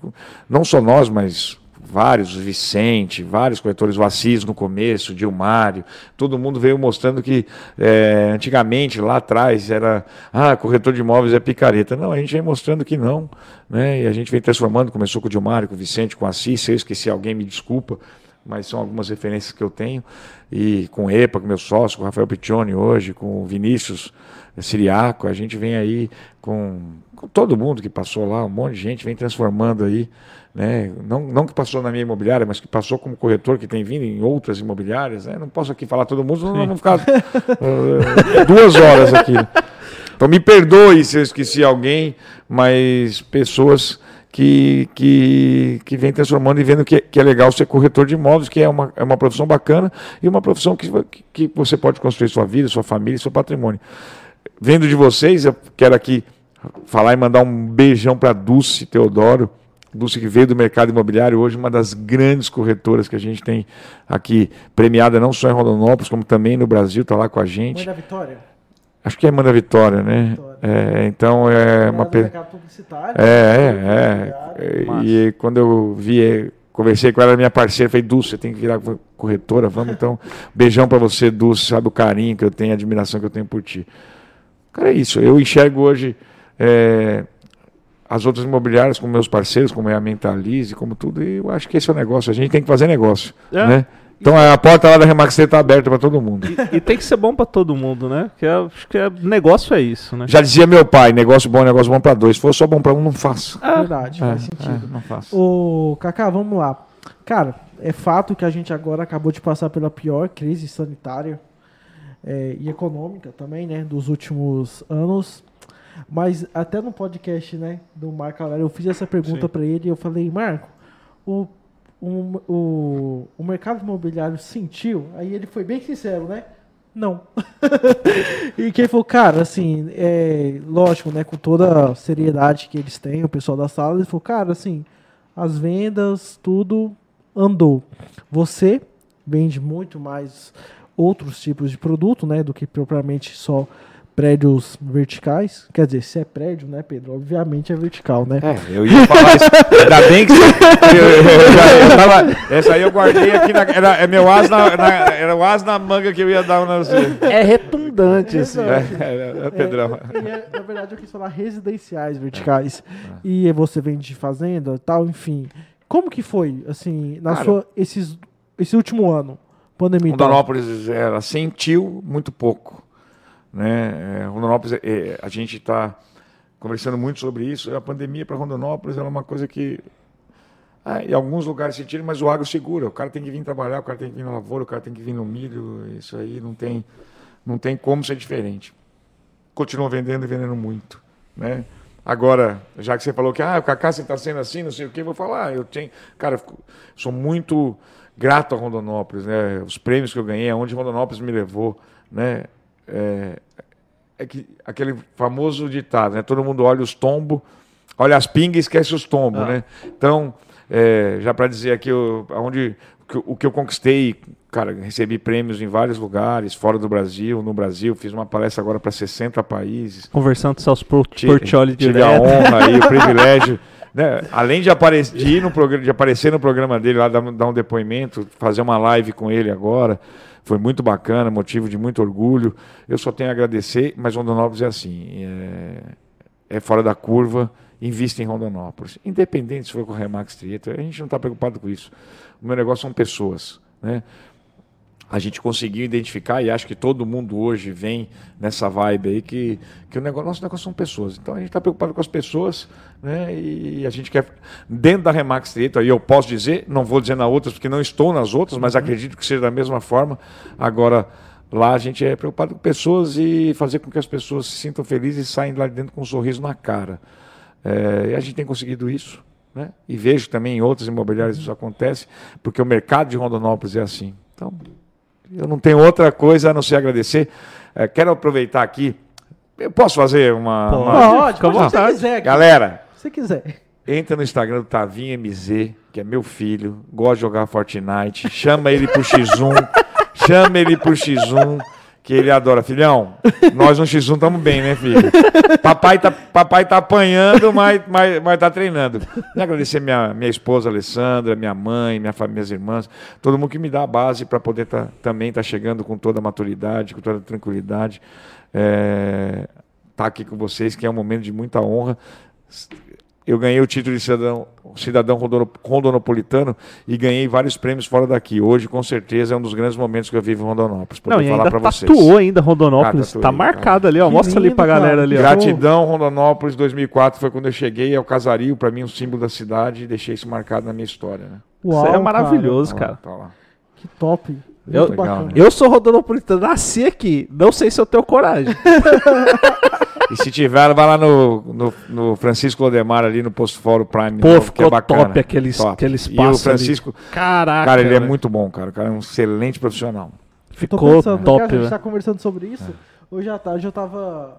não só nós, mas vários, o Vicente, vários corretores, o Assis no começo, o Dilmário, todo mundo veio mostrando que é, antigamente, lá atrás, era, ah, corretor de imóveis é picareta. Não, a gente vem mostrando que não, né? E a gente vem transformando, começou com o Dilmário, com o Vicente, com o Assis, se eu esqueci alguém, me desculpa, mas são algumas referências que eu tenho, e com o EPA, com meu sócio, com o Rafael Piccioni hoje, com o Vinícius Siriaco, a gente vem aí com, com todo mundo que passou lá, um monte de gente vem transformando aí, né? Não, não que passou na minha imobiliária, mas que passou como corretor que tem vindo em outras imobiliárias. Né? Não posso aqui falar todo mundo, senão vamos ficar uh, duas horas aqui. Então me perdoe se eu esqueci alguém, mas pessoas que, que, que vem transformando e vendo que, que é legal ser corretor de imóveis, que é uma, é uma profissão bacana e uma profissão que, que você pode construir sua vida, sua família, seu patrimônio. Vendo de vocês, eu quero aqui falar e mandar um beijão para Dulce Teodoro, Dulce que veio do mercado imobiliário, hoje uma das grandes corretoras que a gente tem aqui, premiada não só em Rondonópolis, como também no Brasil, está lá com a gente. Mãe da Vitória? Acho que é Mãe da Vitória, né? Vitória. É, então é uma pena. É, é, é. E quando eu vi, conversei com ela, minha parceira, falei, Dulce, você tem que virar corretora, vamos então. Beijão para você, Dulce, sabe o carinho que eu tenho, a admiração que eu tenho por ti. Cara, é isso. Eu enxergo hoje. É, as outras imobiliárias como meus parceiros, como é a Mentalize, como tudo, e eu acho que esse é o negócio. A gente tem que fazer negócio. É. Né? Então a porta lá da Remax está aberta para todo mundo. E, e, tem que ser bom para todo mundo, né? Que é, acho que é, negócio é isso, né? Já dizia meu pai, negócio bom, negócio bom para dois. Se for só bom para um, não faço. É verdade, é, faz sentido. É, não faço. Ô, Cacá, vamos lá. Cara, é fato que a gente agora acabou de passar pela pior crise sanitária é, e econômica também, né? Dos últimos anos. Mas até no podcast, né, do Marco Aurélio, eu fiz essa pergunta para ele e eu falei, Marco, o, o, o, o mercado imobiliário sentiu? Aí ele foi bem sincero, né? Não. e quem falou, cara, assim, é lógico, né, com toda a seriedade que eles têm, o pessoal da sala, ele falou, cara, assim, as vendas, tudo andou. Você vende muito mais outros tipos de produto, né, do que propriamente só prédios verticais. Quer dizer, se é prédio, né, Pedro? Obviamente é vertical, né? É, eu ia falar isso. Ainda bem que você, eu, eu, eu, eu tava, Essa aí eu guardei aqui. Na, era, é meu as na, na, era o as na manga que eu ia dar. Na, é redundante isso. É, é, é, Pedrão. É, na verdade, eu quis falar residenciais verticais. É. E você vende de fazenda tal, enfim. Como que foi, assim, na Cara, sua, esses, esse último ano? Pandemia. Rondonópolis, ela sentiu muito pouco né? É, Rondonópolis, é, a gente está conversando muito sobre isso. A pandemia para Rondonópolis é uma coisa que ah, em alguns lugares se mas o agro segura. O cara tem que vir trabalhar, o cara tem que vir na lavoura, o cara tem que vir no milho. Isso aí não tem, não tem como ser diferente. Continua vendendo e vendendo muito, né? Agora, já que você falou que ah, o Cacá está sendo assim, não sei o que, vou falar. Eu tenho, cara, sou muito grato a Rondonópolis, né? Os prêmios que eu ganhei, aonde Rondonópolis me levou, né? É, é que, aquele famoso ditado, né? Todo mundo olha os tombos, olha as pingas e esquece os tombos, ah. né? Então, é, já para dizer aqui, eu, onde, o que eu conquistei, cara, recebi prêmios em vários lugares, fora do Brasil, no Brasil, fiz uma palestra agora para 60 países. Conversando com o Celso Portioli Tive direto. a honra e o privilégio, né? além de, aparecer, de, ir no programa, de aparecer no programa dele lá, dar, dar um depoimento, fazer uma live com ele agora, foi muito bacana, motivo de muito orgulho. Eu só tenho a agradecer, mas Rondonópolis é assim, é, é fora da curva, invista em Rondonópolis. Independente se for com o Remax Trieta, a gente não está preocupado com isso. O meu negócio são pessoas. Né? A gente conseguiu identificar, e acho que todo mundo hoje vem nessa vibe aí, que, que o negócio, nosso negócio são pessoas. Então a gente está preocupado com as pessoas, né? E a gente quer, dentro da Remax Direito, aí eu posso dizer, não vou dizer na outras, porque não estou nas outras, mas uhum. acredito que seja da mesma forma. Agora, lá a gente é preocupado com pessoas e fazer com que as pessoas se sintam felizes e saiam lá de dentro com um sorriso na cara. É, e a gente tem conseguido isso. Né? E vejo também em outras imobiliárias isso acontece, porque o mercado de Rondonópolis é assim. Então, eu não tenho outra coisa a não ser agradecer. É, quero aproveitar aqui. Eu posso fazer uma. Pode, uma... pode, pode se quiser. Aqui. Galera, se quiser. Entra no Instagram do Tavinho MZ, que é meu filho, gosta de jogar Fortnite. Chama ele pro X1. chama ele pro X1 Que ele adora. Filhão, nós no X1 estamos bem, né, filho? Papai tá, papai tá apanhando, mas, mas, mas tá treinando. E agradecer minha, minha esposa Alessandra, minha mãe, minha família, minhas irmãs, todo mundo que me dá a base para poder tá, também estar tá chegando com toda a maturidade, com toda a tranquilidade. É, tá aqui com vocês, que é um momento de muita honra eu ganhei o título de cidadão, cidadão rondonopolitano e ganhei vários prêmios fora daqui. Hoje, com certeza, é um dos grandes momentos que eu vivo em Rondonópolis. Poder Não, falar para vocês. tatuou ainda Rondonópolis. Ah, tá marcado ali, ó. Que Mostra lindo, ali pra cara. galera ali. Ó. Gratidão, Rondonópolis 2004 foi quando eu cheguei ao casario, para mim um símbolo da cidade e deixei isso marcado na minha história, né? Uau, isso é maravilhoso, cara. Tá lá, tá lá. Que top. Eu, legal, né? eu sou rodonopolitano, nasci aqui. Não sei se eu tenho coragem. E se tiver, vai lá no, no, no Francisco Lodemar ali no Posto Fórum Prime. Pô, novo, ficou que é bacana. top aquele, top. aquele espaço. E o Francisco. Ali. Caraca. Cara, ele é muito bom, cara. O cara é um excelente profissional. Ficou pensando, top. A gente tá conversando sobre isso. É. Hoje à tarde eu tava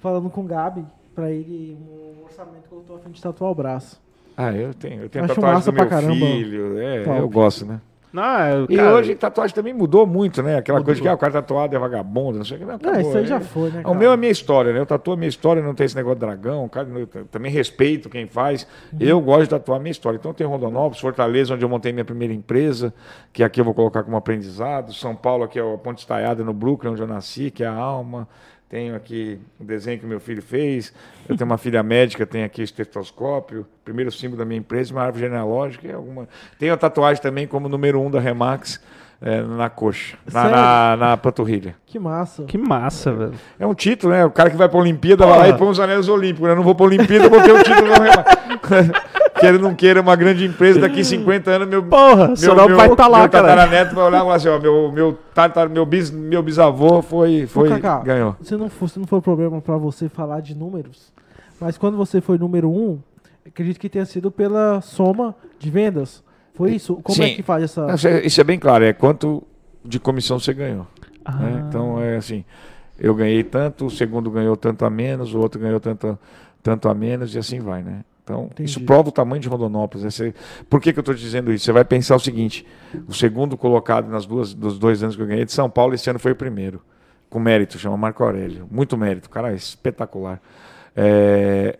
falando com o Gabi pra ele um orçamento que eu tô a fim de tatuar o braço. Ah, eu tenho. Eu tenho Acho tatuagem do meu filho. É, eu gosto, né? Não, é, e cara... hoje tatuagem também mudou muito, né? Aquela mudou. coisa que ah, o cara tatuado é vagabundo, não sei o que. Não, acabou, não isso aí já foi, né? Cara? O meu é a minha história, né? Eu tatuo a minha história, não tem esse negócio de dragão. Cara, eu também respeito quem faz. Uhum. Eu gosto de tatuar a minha história. Então tem Rondonópolis, Fortaleza, onde eu montei minha primeira empresa, que aqui eu vou colocar como aprendizado. São Paulo, aqui é a Ponte Estaiada, no Brooklyn, onde eu nasci, que é a alma. Tenho aqui o desenho que meu filho fez. Eu tenho uma filha médica, tenho aqui o estetoscópio. Primeiro símbolo da minha empresa, uma árvore genealógica. E alguma... Tenho a tatuagem também como número um da Remax. É, na coxa, na, na, na, panturrilha. Que massa. Que massa, velho. É um título, né? O cara que vai pra Olimpíada vai lá e põe os anéis olímpicos. Eu não vou pra Olimpíada, vou ter o título queira não queira, uma grande empresa, daqui 50 anos, meu. Porra, meu, seu meu, vai estar tá lá, meu cara. tataraneto vai olhar e falar assim: ó, meu, meu, tatar, meu, bis, meu bisavô foi. foi Ô, Cacá, ganhou. Se não, for, se não for problema para você falar de números, mas quando você foi número um, acredito que tenha sido pela soma de vendas. Foi isso? Como é Sim. é que faz essa. Não, isso é bem claro, é quanto de comissão você ganhou. Ah. Né? Então é assim. Eu ganhei tanto, o segundo ganhou tanto a menos, o outro ganhou tanto, tanto a menos, e assim vai, né? Então, Entendi. isso prova o tamanho de Rondonópolis. Esse, por que, que eu estou dizendo isso? Você vai pensar o seguinte: o segundo colocado nas duas, dos dois anos que eu ganhei de São Paulo, esse ano foi o primeiro. Com mérito, chama Marco Aurélio. Muito mérito, cara, é espetacular. É,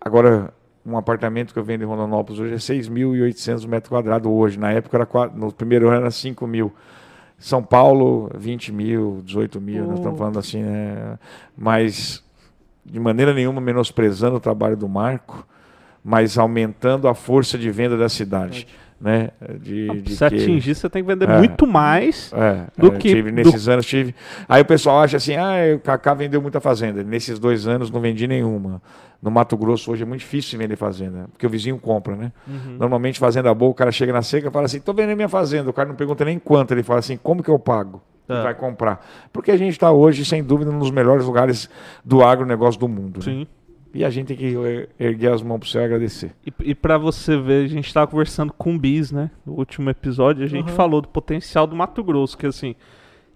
agora, um apartamento que eu vendo em Rondonópolis hoje é 6.800 metros quadrados hoje. Na época, era 4, no primeiro ano, era 5 mil. São Paulo, 20 mil, 18 mil, oh. nós estamos falando assim, né? Mas, de maneira nenhuma, menosprezando o trabalho do Marco mas aumentando a força de venda da cidade. Né? De, de atingir, você tem que vender é, muito mais é, do é, que. Tive, nesses do... anos tive. Aí o pessoal acha assim: ah, o Kaká vendeu muita fazenda. Nesses dois anos não vendi nenhuma. No Mato Grosso hoje é muito difícil vender fazenda, porque o vizinho compra, né? Uhum. Normalmente, fazenda boa, o cara chega na seca e fala assim: tô vendendo minha fazenda. O cara não pergunta nem quanto, ele fala assim: como que eu pago? É. Vai comprar. Porque a gente está hoje, sem dúvida, nos melhores lugares do agronegócio do mundo. Né? Sim. Né? E a gente tem que erguer as mãos para céu e agradecer. E, e para você ver, a gente estava conversando com o Bis, né? No último episódio, a gente uhum. falou do potencial do Mato Grosso, que assim,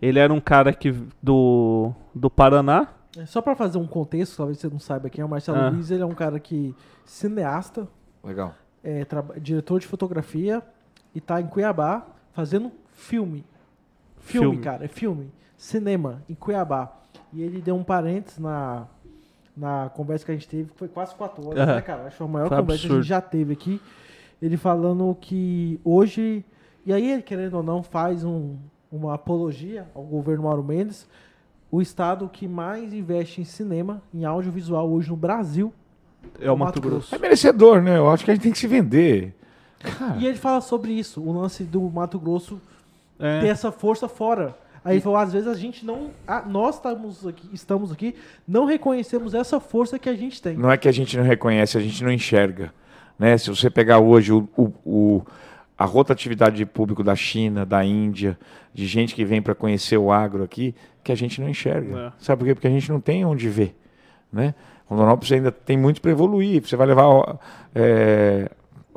ele era um cara que do, do Paraná. É, só para fazer um contexto, talvez você não saiba quem é o Marcelo ah. Bis, ele é um cara que cineasta. Legal. É, diretor de fotografia e tá em Cuiabá fazendo filme. Filme, filme. cara, é filme. Cinema, em Cuiabá. E ele deu um parênteses na na conversa que a gente teve, que foi quase quatro horas, uhum. né, cara? Acho que foi a maior foi conversa absurdo. que a gente já teve aqui. Ele falando que hoje. E aí, ele, querendo ou não, faz um, uma apologia ao governo Mauro Mendes. O estado que mais investe em cinema, em audiovisual hoje no Brasil. É o Mato, Mato Grosso. Grosso. É merecedor, né? Eu acho que a gente tem que se vender. Cara. E ele fala sobre isso, o lance do Mato Grosso é. ter essa força fora. Aí ele falou, às vezes a gente não. A, nós estamos aqui, estamos aqui, não reconhecemos essa força que a gente tem. Não é que a gente não reconhece, a gente não enxerga. Né? Se você pegar hoje o, o, o a rotatividade de público da China, da Índia, de gente que vem para conhecer o agro aqui, que a gente não enxerga. É. Sabe por quê? Porque a gente não tem onde ver. Né? Rondonópolis ainda tem muito para evoluir. Você vai levar é,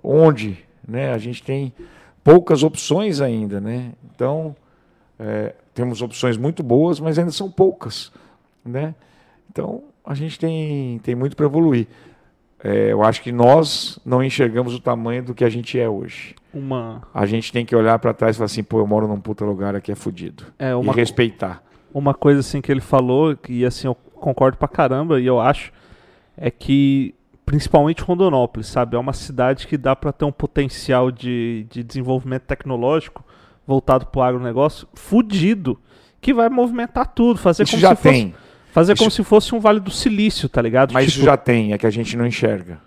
onde? Né? A gente tem poucas opções ainda. Né? Então, é, temos opções muito boas, mas ainda são poucas. Né? Então, a gente tem, tem muito para evoluir. É, eu acho que nós não enxergamos o tamanho do que a gente é hoje. Uma... A gente tem que olhar para trás e falar assim, pô, eu moro num puta lugar aqui, é fudido. É, uma... E respeitar. uma coisa assim que ele falou, e assim eu concordo pra caramba, e eu acho, é que principalmente Rondonópolis, sabe? É uma cidade que dá para ter um potencial de, de desenvolvimento tecnológico voltado pro agronegócio fudido, que vai movimentar tudo, fazer Isso como já se fosse tem. fazer Isso- como se fosse um Vale do Silício, tá ligado? Mas Tipo, isso já tem, é que a gente não enxerga.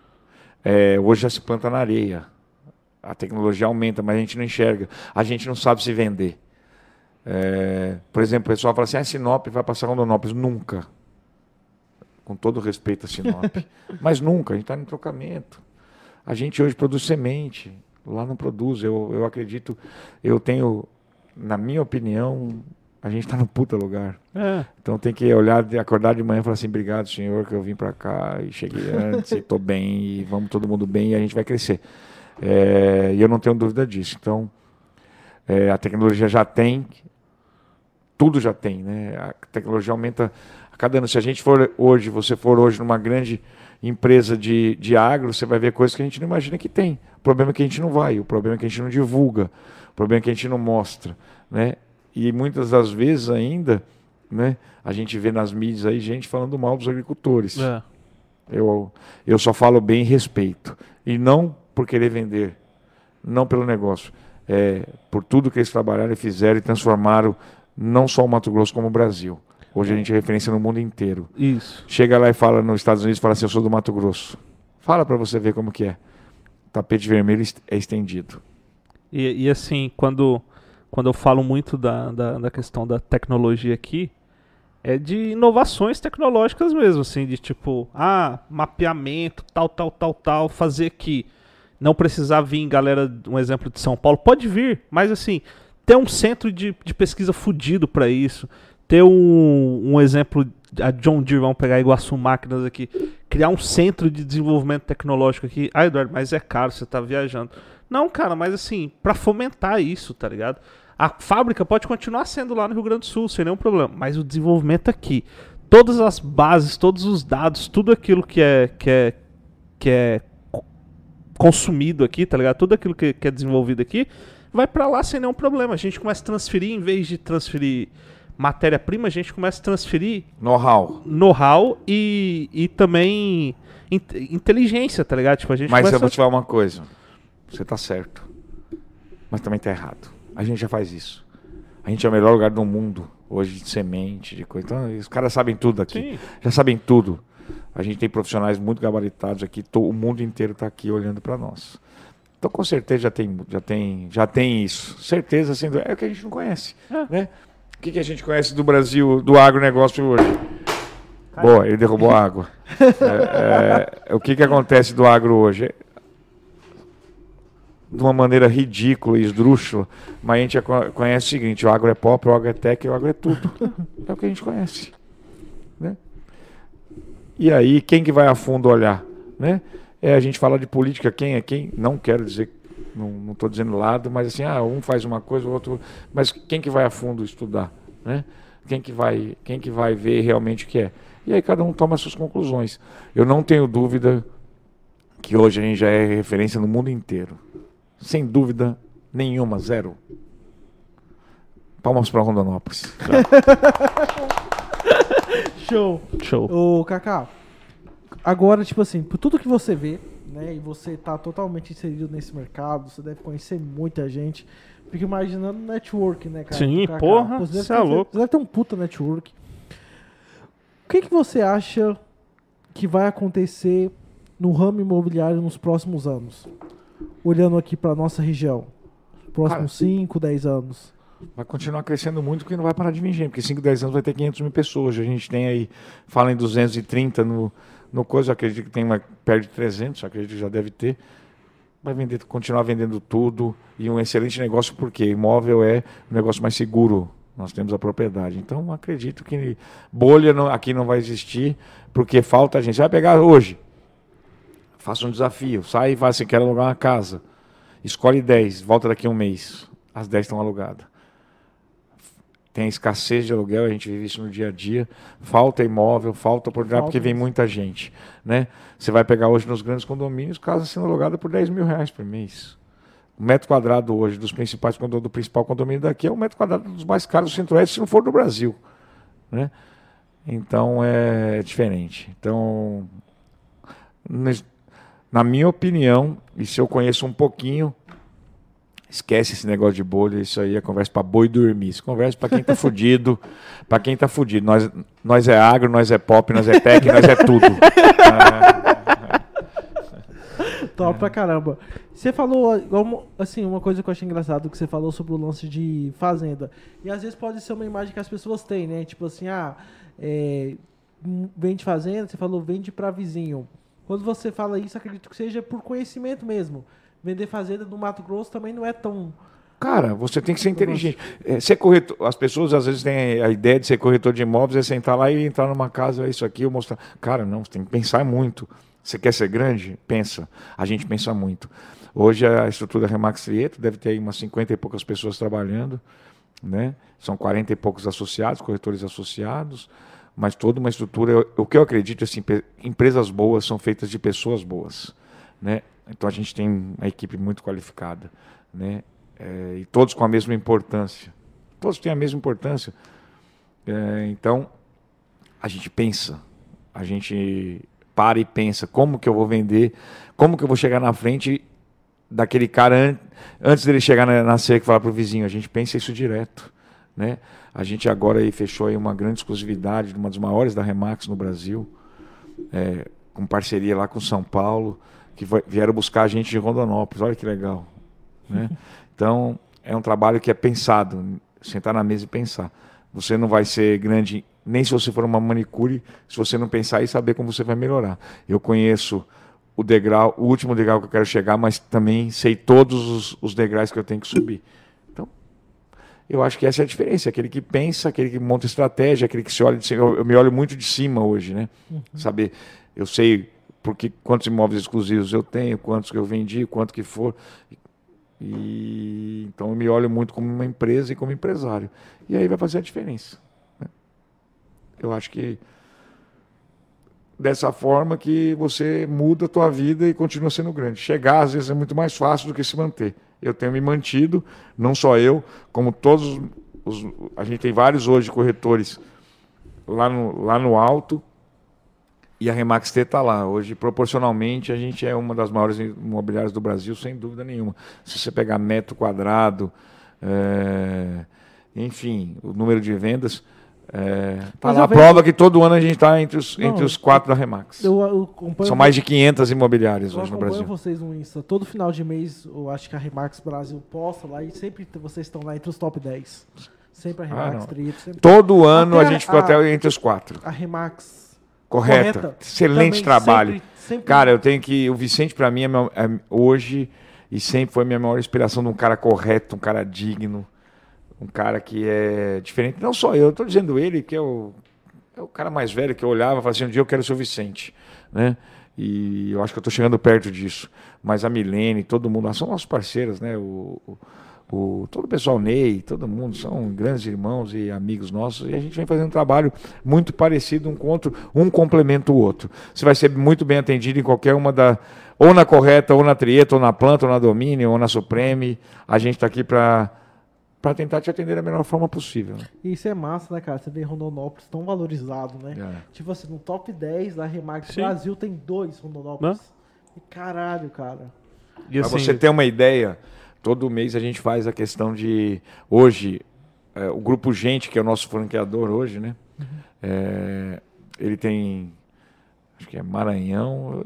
É, hoje já se planta na areia. A tecnologia aumenta, mas a gente não enxerga. A gente não sabe se vender. É, por exemplo, o pessoal fala assim: ah, Sinop vai passar Rondonópolis. Nunca. Com todo respeito a Sinop. mas nunca, a gente está no trocamento. A gente hoje produz semente, lá não produz. Eu, eu acredito, eu tenho, na minha opinião, a gente está no puta lugar. é, Então tem que olhar, de- acordar de manhã e falar assim, obrigado senhor que eu vim para cá e cheguei antes e estou bem e vamos todo mundo bem e a gente vai crescer. É, e eu não tenho dúvida disso. Então é, a tecnologia já tem, tudo já tem, né? A tecnologia aumenta a cada ano. Se a gente for hoje, você for hoje numa grande empresa de, de agro, você vai ver coisas que a gente não imagina que tem. O problema é que a gente não vai, o problema é que a gente não divulga, o problema é que a gente não mostra, né? E muitas das vezes ainda, né, a gente vê nas mídias aí gente falando mal dos agricultores. é. Eu, eu só falo bem e respeito. E não por querer vender, não pelo negócio. É, por tudo que eles trabalharam e fizeram e transformaram não só o Mato Grosso como o Brasil. Hoje a gente é referência no mundo inteiro. Isso. Chega lá e fala nos Estados Unidos, fala assim, eu sou do Mato Grosso. Fala para você ver como que é. Tapete vermelho é estendido. E, e, assim, quando, quando eu falo muito da, da, da questão da tecnologia aqui, é de inovações tecnológicas mesmo, assim, de tipo, ah, mapeamento, tal, tal, tal, tal, fazer que não precisar vir, galera, um exemplo de São Paulo, pode vir, mas assim, ter um centro de, de pesquisa fudido para isso, ter um, um exemplo, a John Deere, vamos pegar Iguaçu Máquinas aqui, criar um centro de desenvolvimento tecnológico aqui. Ah, Eduardo, mas é caro, você tá viajando. Não, cara, mas assim, pra fomentar isso, tá ligado? A fábrica pode continuar sendo lá no Rio Grande do Sul, sem nenhum problema, mas o desenvolvimento aqui, todas as bases, todos os dados, tudo aquilo que é que é que é co- consumido aqui, tá ligado? Tudo aquilo que, que é desenvolvido aqui vai pra lá sem nenhum problema. A gente começa a transferir em vez de transferir matéria-prima, a gente começa a transferir Know-how. know-how e, e também in- inteligência, tá ligado? Tipo, a gente Mas eu vou te falar uma coisa. Você tá certo. Mas também tá errado. A gente já faz isso. A gente é o melhor lugar do mundo hoje de semente, de coisa. Então, os caras sabem tudo aqui. Sim. Já sabem tudo. A gente tem profissionais muito gabaritados aqui. to- o mundo inteiro está aqui olhando para nós. Então, com certeza já tem, já tem, já tem isso. Certeza, sendo é o que a gente não conhece, É. né? O que, que a gente conhece do Brasil, do agronegócio hoje? Boa, ele derrubou a água. É, é, o que, que acontece do agro hoje? De uma maneira ridícula e esdrúxula, mas a gente conhece o seguinte: o agro é pop, o agro é tech, o agro é tudo. É o que a gente conhece. Né? E aí, quem que vai a fundo olhar? Né? É a gente fala de política, quem é quem? Não quero dizer, não estou dizendo lado, mas assim, ah, um faz uma coisa, o outro. Mas quem que vai a fundo estudar? Né? Quem, que vai, quem que vai ver realmente o que é? E aí cada um toma suas conclusões. Eu não tenho dúvida que hoje a gente já é referência no mundo inteiro. Sem dúvida nenhuma, zero. Palmas para Rondonópolis. Show. Show. Ô, Kaká, agora, tipo assim, por tudo que você vê, né, e você tá totalmente inserido nesse mercado, você deve conhecer muita gente. Fico imaginando network, né, cara? Sim, Kaká. porra, Pô, você é ter- louco. Você deve ter um puta network. O que, que você acha que vai acontecer no ramo imobiliário nos próximos anos? Olhando aqui pra nossa região. Próximos 5, 10 anos. Vai continuar crescendo muito porque não vai parar de vir gente. Porque 5, 10 anos vai ter 500 mil pessoas. A gente tem aí, fala em 230 no, no coisa, acredito que tem uma perto de 300, eu acredito que já deve ter. Vai vender, continuar vendendo tudo e um excelente negócio porque imóvel é o negócio mais seguro. Nós temos a propriedade. Então acredito que bolha não- aqui não vai existir porque falta gente. Você vai pegar hoje, faça um desafio, sai e fala assim, quero alugar uma casa. Escolhe 10, volta daqui a um mês. As 10 estão alugadas. Tem escassez de aluguel, a gente vive isso no dia a dia. Falta imóvel, falta oportunidade, Falta porque vem muita gente. Né? Você vai pegar hoje nos grandes condomínios, casa sendo alugada por 10 mil reais por mês. O metro quadrado hoje dos principais do principal condomínio daqui é o metro quadrado dos mais caros do Centro-Oeste, se não for do Brasil. né? Então é diferente. Então, na minha opinião, e se eu conheço um pouquinho, esquece esse negócio de bolha, isso aí é conversa para boi dormir. Isso é conversa para quem tá fudido, para quem tá fudido. Nós, nós é agro, nós é pop, nós é tech, nós é tudo. Top pra caramba. Você falou, assim, uma coisa que eu achei engraçado, que você falou sobre o lance de fazenda. E às vezes pode ser uma imagem que as pessoas têm, né? Tipo assim, ah, é, vende fazenda, você falou vende pra vizinho. Quando você fala isso, acredito que seja por conhecimento mesmo. Vender fazenda no Mato Grosso também não é tão. Cara, você tem que ser inteligente. É, ser corretor, as pessoas às vezes têm a ideia de ser corretor de imóveis é sentar lá e entrar numa casa, é isso aqui, eu mostrar. Cara, não, você tem que pensar muito. Você quer ser grande? Pensa. A gente pensa muito. Hoje a estrutura Remax Trieto deve ter aí umas 50 e poucas pessoas trabalhando, né? São 40 e poucos associados, corretores associados, mas toda uma estrutura, o que eu acredito assim, empresas boas são feitas de pessoas boas, né? Então a gente tem uma equipe muito qualificada, né? É, e todos com a mesma importância. Todos têm a mesma importância. É, então, a gente pensa, a gente para e pensa como que eu vou vender, como que eu vou chegar na frente daquele cara an antes dele chegar na, na cerca e falar para o vizinho. A gente pensa isso direto. Né? A gente agora aí fechou aí uma grande exclusividade de uma das maiores da Remax no Brasil, é, com parceria lá com São Paulo, que vieram buscar a gente de Rondonópolis. Olha que legal. Né? Então, é um trabalho que é pensado, sentar na mesa e pensar. Você não vai ser grande nem se você for uma manicure, se você não pensar e saber como você vai melhorar. Eu conheço o degrau, o último degrau que eu quero chegar, mas também sei todos os, os degraus que eu tenho que subir. Então, eu acho que essa é a diferença. Aquele que pensa, aquele que monta estratégia, aquele que se olha de cima. Eu, eu me olho muito de cima hoje, né? Saber, eu sei porque quantos imóveis exclusivos eu tenho, quantos que eu vendi, quanto que for. E então eu me olho muito como uma empresa e como empresário. E aí vai fazer a diferença. né? Eu acho que dessa forma que você muda a tua vida e continua sendo grande. Chegar às vezes é muito mais fácil do que se manter. Eu tenho me mantido, não só eu, como todos os a gente tem vários hoje corretores lá no, lá no alto e a Remax T está lá. Hoje, proporcionalmente, a gente é uma das maiores imobiliárias do Brasil, sem dúvida nenhuma. Se você pegar metro quadrado, é, enfim, o número de vendas, está Mas lá eu vejo- prova que todo ano a gente está entre os, Não, entre os quatro da Remax. Eu, eu São mais de 500 imobiliárias eu hoje no Brasil. vocês no Insta. Todo final de mês, eu acho que a Remax Brasil posta lá e sempre vocês estão lá entre os top 10. Sempre a Ah, Remax. Trito, sempre Todo ano Até a gente ficou a- até entre os quatro. a Remax Correta. Excelente também trabalho. sempre- sempre- Cara, eu tenho que. O Vicente, para mim, é, meu- é hoje e sempre foi minha maior inspiração de um cara correto, um cara digno, um cara que é diferente. Não só eu, eu tô dizendo ele, que é o, é o cara mais velho que eu olhava e falava assim: um dia eu quero ser o Vicente. Né? E eu acho que eu tô chegando perto disso. Mas a Milene, todo mundo, são nossos parceiros, né? O, o- o- todo o pessoal Ney, todo mundo são grandes irmãos e amigos nossos, e a gente vem fazendo um trabalho muito parecido um com o outro, um complementa o outro. Você vai ser muito bem atendido em qualquer uma da. Ou na correta, ou na trieta, ou na planta, ou na domínio, ou na Supreme. A gente está aqui para para tentar te atender da melhor forma possível. né? E isso é massa, né, cara? Você vê Rondonópolis tão valorizado, né? É. Tipo assim, no top 10 da Remax Sim. Brasil tem dois Rondonópolis. E caralho, cara. E Para assim, você ter uma ideia, todo mês a gente faz a questão de. Hoje, é, o Grupo Gente, que é o nosso franqueador hoje, né? É, ele tem. Acho que é Maranhão,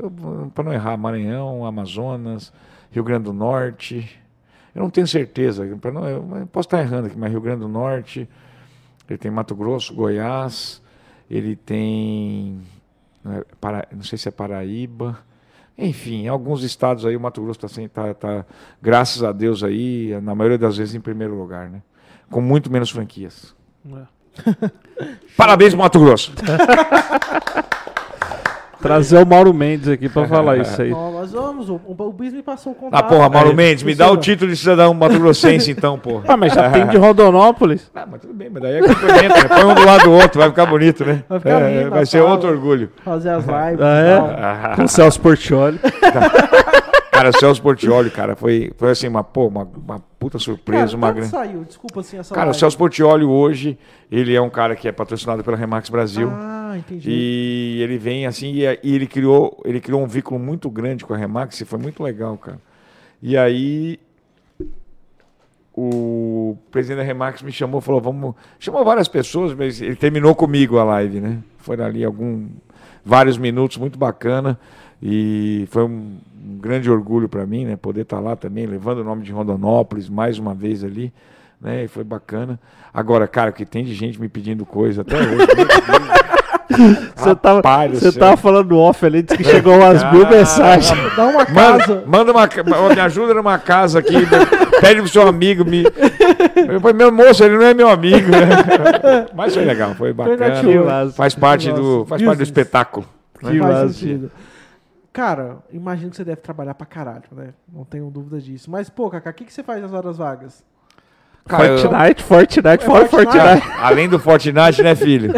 para não errar, Maranhão, Amazonas, Rio Grande do Norte. Eu não tenho certeza, não, eu posso estar errando aqui, mas Rio Grande do Norte, ele tem Mato Grosso, Goiás, ele tem. né, Para, não sei se é Paraíba. Enfim, em alguns estados aí o Mato Grosso está tá, tá, graças a Deus aí, na maioria das vezes em primeiro lugar, né? Com muito menos franquias. é. Parabéns, Mato Grosso. trazer o Mauro Mendes aqui pra falar isso aí. Ó, nós vamos, o, o Bis me passou o contato. Ah, porra, Mauro Aí, Mendes, me dá o título de cidadão Mato Grossense, então, porra. Ah, mas já tem de Rondonópolis. Ah, mas tudo bem, mas daí é complemento, né? Põe um do lado do outro, vai ficar bonito, né? Vai ficar É, lindo, vai a ser outro orgulho. Fazer as lives Ah, é? Com o Celso Portioli. Cara, o Celso Portioli, cara, foi, foi assim, uma, pô, uma, uma puta surpresa, Cara, uma grande. saiu? Desculpa assim essa Cara, o. Celso Portioli hoje, ele é um cara que é patrocinado pela Remax Brasil. Ah, entendi. E ele vem assim, e, e ele criou, ele criou um vínculo muito grande com a Remax, e foi muito legal, cara. E aí o presidente da Remax me chamou, falou, vamos, chamou várias pessoas, mas ele terminou comigo a live, né? Foi ali algum vários minutos, muito bacana. E foi um, um grande orgulho para mim, né, poder estar lá também, levando o nome de Rondonópolis mais uma vez ali, né? E foi bacana. Agora, cara, que tem de gente me pedindo coisa até hoje. Você tava, você tava falando off ali, disse que chegou umas mil mensagens. Dá uma Manda, casa. manda uma, ca- me ajuda numa casa aqui, me- pede pro seu amigo me. Eu falei, meu moço, ele não é meu amigo, né? Mas foi legal, foi bacana. Fernandinho, Faz parte do, faz parte do espetáculo. Que sentido. Cara, imagino que você deve trabalhar pra caralho, né? Não tenho dúvida disso. Mas, pô, Kaká, o que, que você faz nas horas vagas? Cara, eu- Fortnite, Fortnite, fora Fortnite. Fortnite. além do Fortnite, né, filho?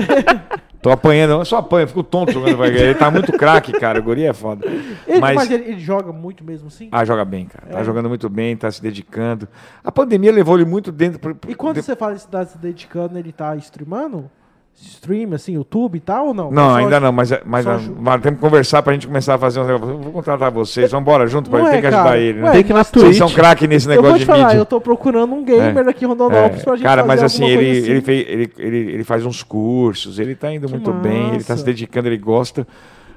Tô apanhando, eu só apanho, fico tonto jogando. vai- Ele tá muito craque, cara. O guri é foda. Ele, mas, Mas. ele, ele joga muito mesmo assim? Ah, joga bem, cara. Tá É. jogando muito bem, tá se dedicando. A pandemia levou ele muito dentro. pro- E quando de- você fala que tá se dedicando, ele tá streamando? Stream, assim, YouTube e tal ou não? Não, Só- ainda não, mas, mas, só mas, ju- temos que conversar pra gente começar a fazer um negócio. Vou contratar vocês, vamos embora junto, pra Não tem é, que ajudar cara. ele, né? Ué, Tem que na Vocês Twitch. são craque nesse Eu negócio vou te de falar, mídia. eu tô procurando um gamer É. aqui em Rondonópolis É, pra gente cara, fazer mas assim ele, coisa ele, fez, ele, ele, ele faz uns cursos, ele tá indo Que muito bem, ele tá massa. se dedicando, ele gosta.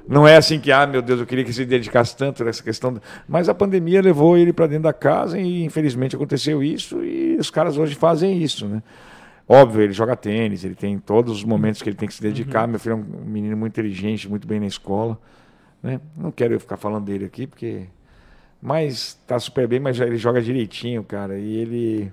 Não é assim que, ah, meu Deus, eu queria que se dedicasse tanto nessa questão. Mas a pandemia levou ele para dentro da casa e infelizmente aconteceu isso e os caras hoje fazem isso, né? Óbvio, ele joga tênis, ele tem todos os momentos que ele tem que se dedicar. Meu filho é um menino muito inteligente, muito bem na escola, né? Não quero eu ficar falando dele aqui porque mas tá super bem, mas ele joga direitinho, cara. E ele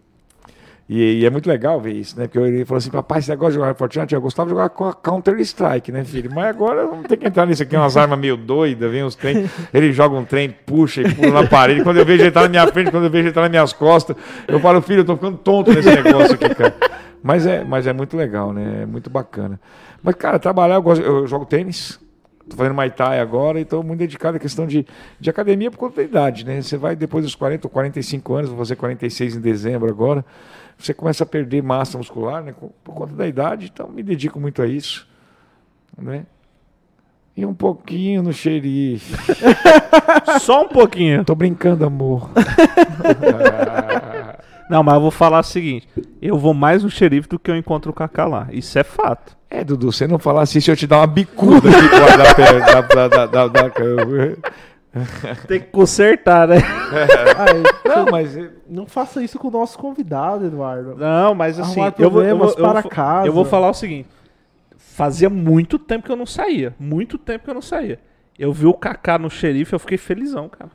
e, e é muito legal ver isso, né? Porque ele falou assim, papai, você negócio de jogar Fortnite? Eu gostava de jogar com a Counter-Strike, né, filho? Mas agora vamos ter que entrar nisso aqui, umas armas meio doidas, vem uns trem. Ele joga um trem, puxa e pula na parede. Quando eu vejo ele tá na minha frente, quando eu vejo ele tá nas minhas costas, eu falo, filho, eu tô ficando tonto nesse negócio aqui, cara. Mas é, mas é muito legal, né? É muito bacana. Mas, cara, trabalhar, eu, gosto, eu jogo tênis. Tô fazendo Muay Thai agora e estou muito dedicado à questão de, de academia por conta da idade, né? Você vai depois dos 40 ou 45 anos, vou fazer 46 em dezembro agora, você começa a perder massa muscular, né? Por por conta da idade, então me dedico muito a isso, né? E um pouquinho no xerife. Só um pouquinho. Tô brincando, amor. Não, mas eu vou falar o seguinte: eu vou mais no xerife do que eu encontro o Kaká lá. Isso é fato. É, Dudu, você não falar assim, se eu te dar uma bicuda aqui lado da da, da, da, da, da cama. Tem que consertar, né? Aí, Não, mas não faça isso com o nosso convidado, Eduardo. Não, mas assim, Arrumar eu vou, eu, vou, problemas eu, para vou, casa. eu vou falar o seguinte: fazia muito tempo que eu não saía. Muito tempo que eu não saía. Eu vi o Kaká no xerife, eu fiquei felizão, cara.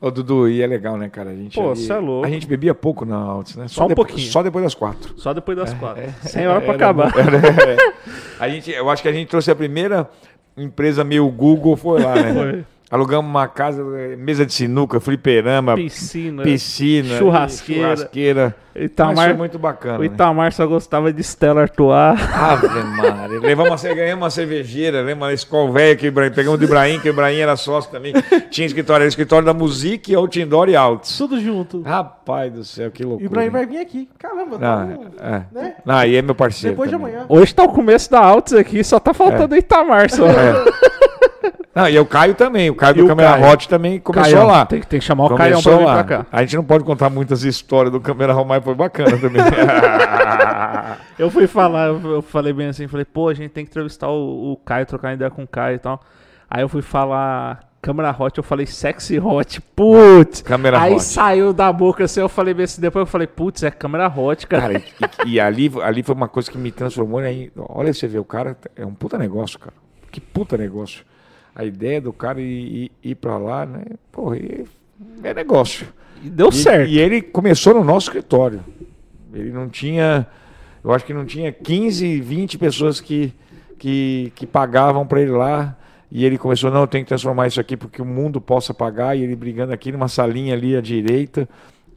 Ô, Dudu, e é legal, né, cara? A gente, Pô, ali- cê é louco. A gente bebia pouco na Altos, né? Só um depois- pouquinho. Só depois das quatro. Só depois das quatro. Sem hora pra Era acabar. é. a gente, eu acho que a gente trouxe a primeira empresa meio Google, foi lá, né? Foi. Alugamos uma casa, eh, mesa de sinuca, fliperama, Piscina. piscina, churrasqueira. churrasqueira. Itamar, foi muito bacana. o né? Itamar só gostava de Stella Artois. Ave Maria. Levamos uma, ganhamos uma cervejeira, lembra? Uma escola velha que o Ibrahim- pegamos do Ibrahim, que o Ibrahim era sócio também. Tinha escritório, era escritório da Music, Outdoor e Altos. Tudo junto. Rapaz do céu, que E o loucura. Ibrahim vai vir aqui. Caramba, tá bom, é. né? Não, aí é meu parceiro. Depois de também. amanhã. Hoje tá o começo da Altos aqui, só tá faltando o Itamar só. É. Não, e o Caio também. O Caio E do o Câmera Caio? Hot também começou Caião, lá. Tem, tem que chamar o Começou pra vir lá. pra cá. A gente não pode contar muitas histórias do Câmera Hot, mas foi bacana também. Eu fui falar, eu falei bem assim, falei, pô, a gente tem que entrevistar o, o Caio, trocar ideia com o Caio e tal. Aí eu fui falar câmera hot, eu falei sexy hot, putz. Câmera Aí Hot. saiu da boca assim, eu falei bem assim, depois eu falei, putz, é câmera hot, cara. Cara, e, e ali, ali foi uma coisa que me transformou. Aí, olha, você vê, o cara é um puta negócio, cara. Que puta negócio. A ideia do cara ir, ir, ir pra lá, né? Porra, é negócio. E deu E- certo. E ele começou no nosso escritório. Ele não tinha. Eu acho que não tinha 15, 20 pessoas que, que, que pagavam para ele lá. E ele começou, não, eu tenho que transformar isso aqui porque o mundo possa pagar. E ele brigando aqui numa salinha ali à direita.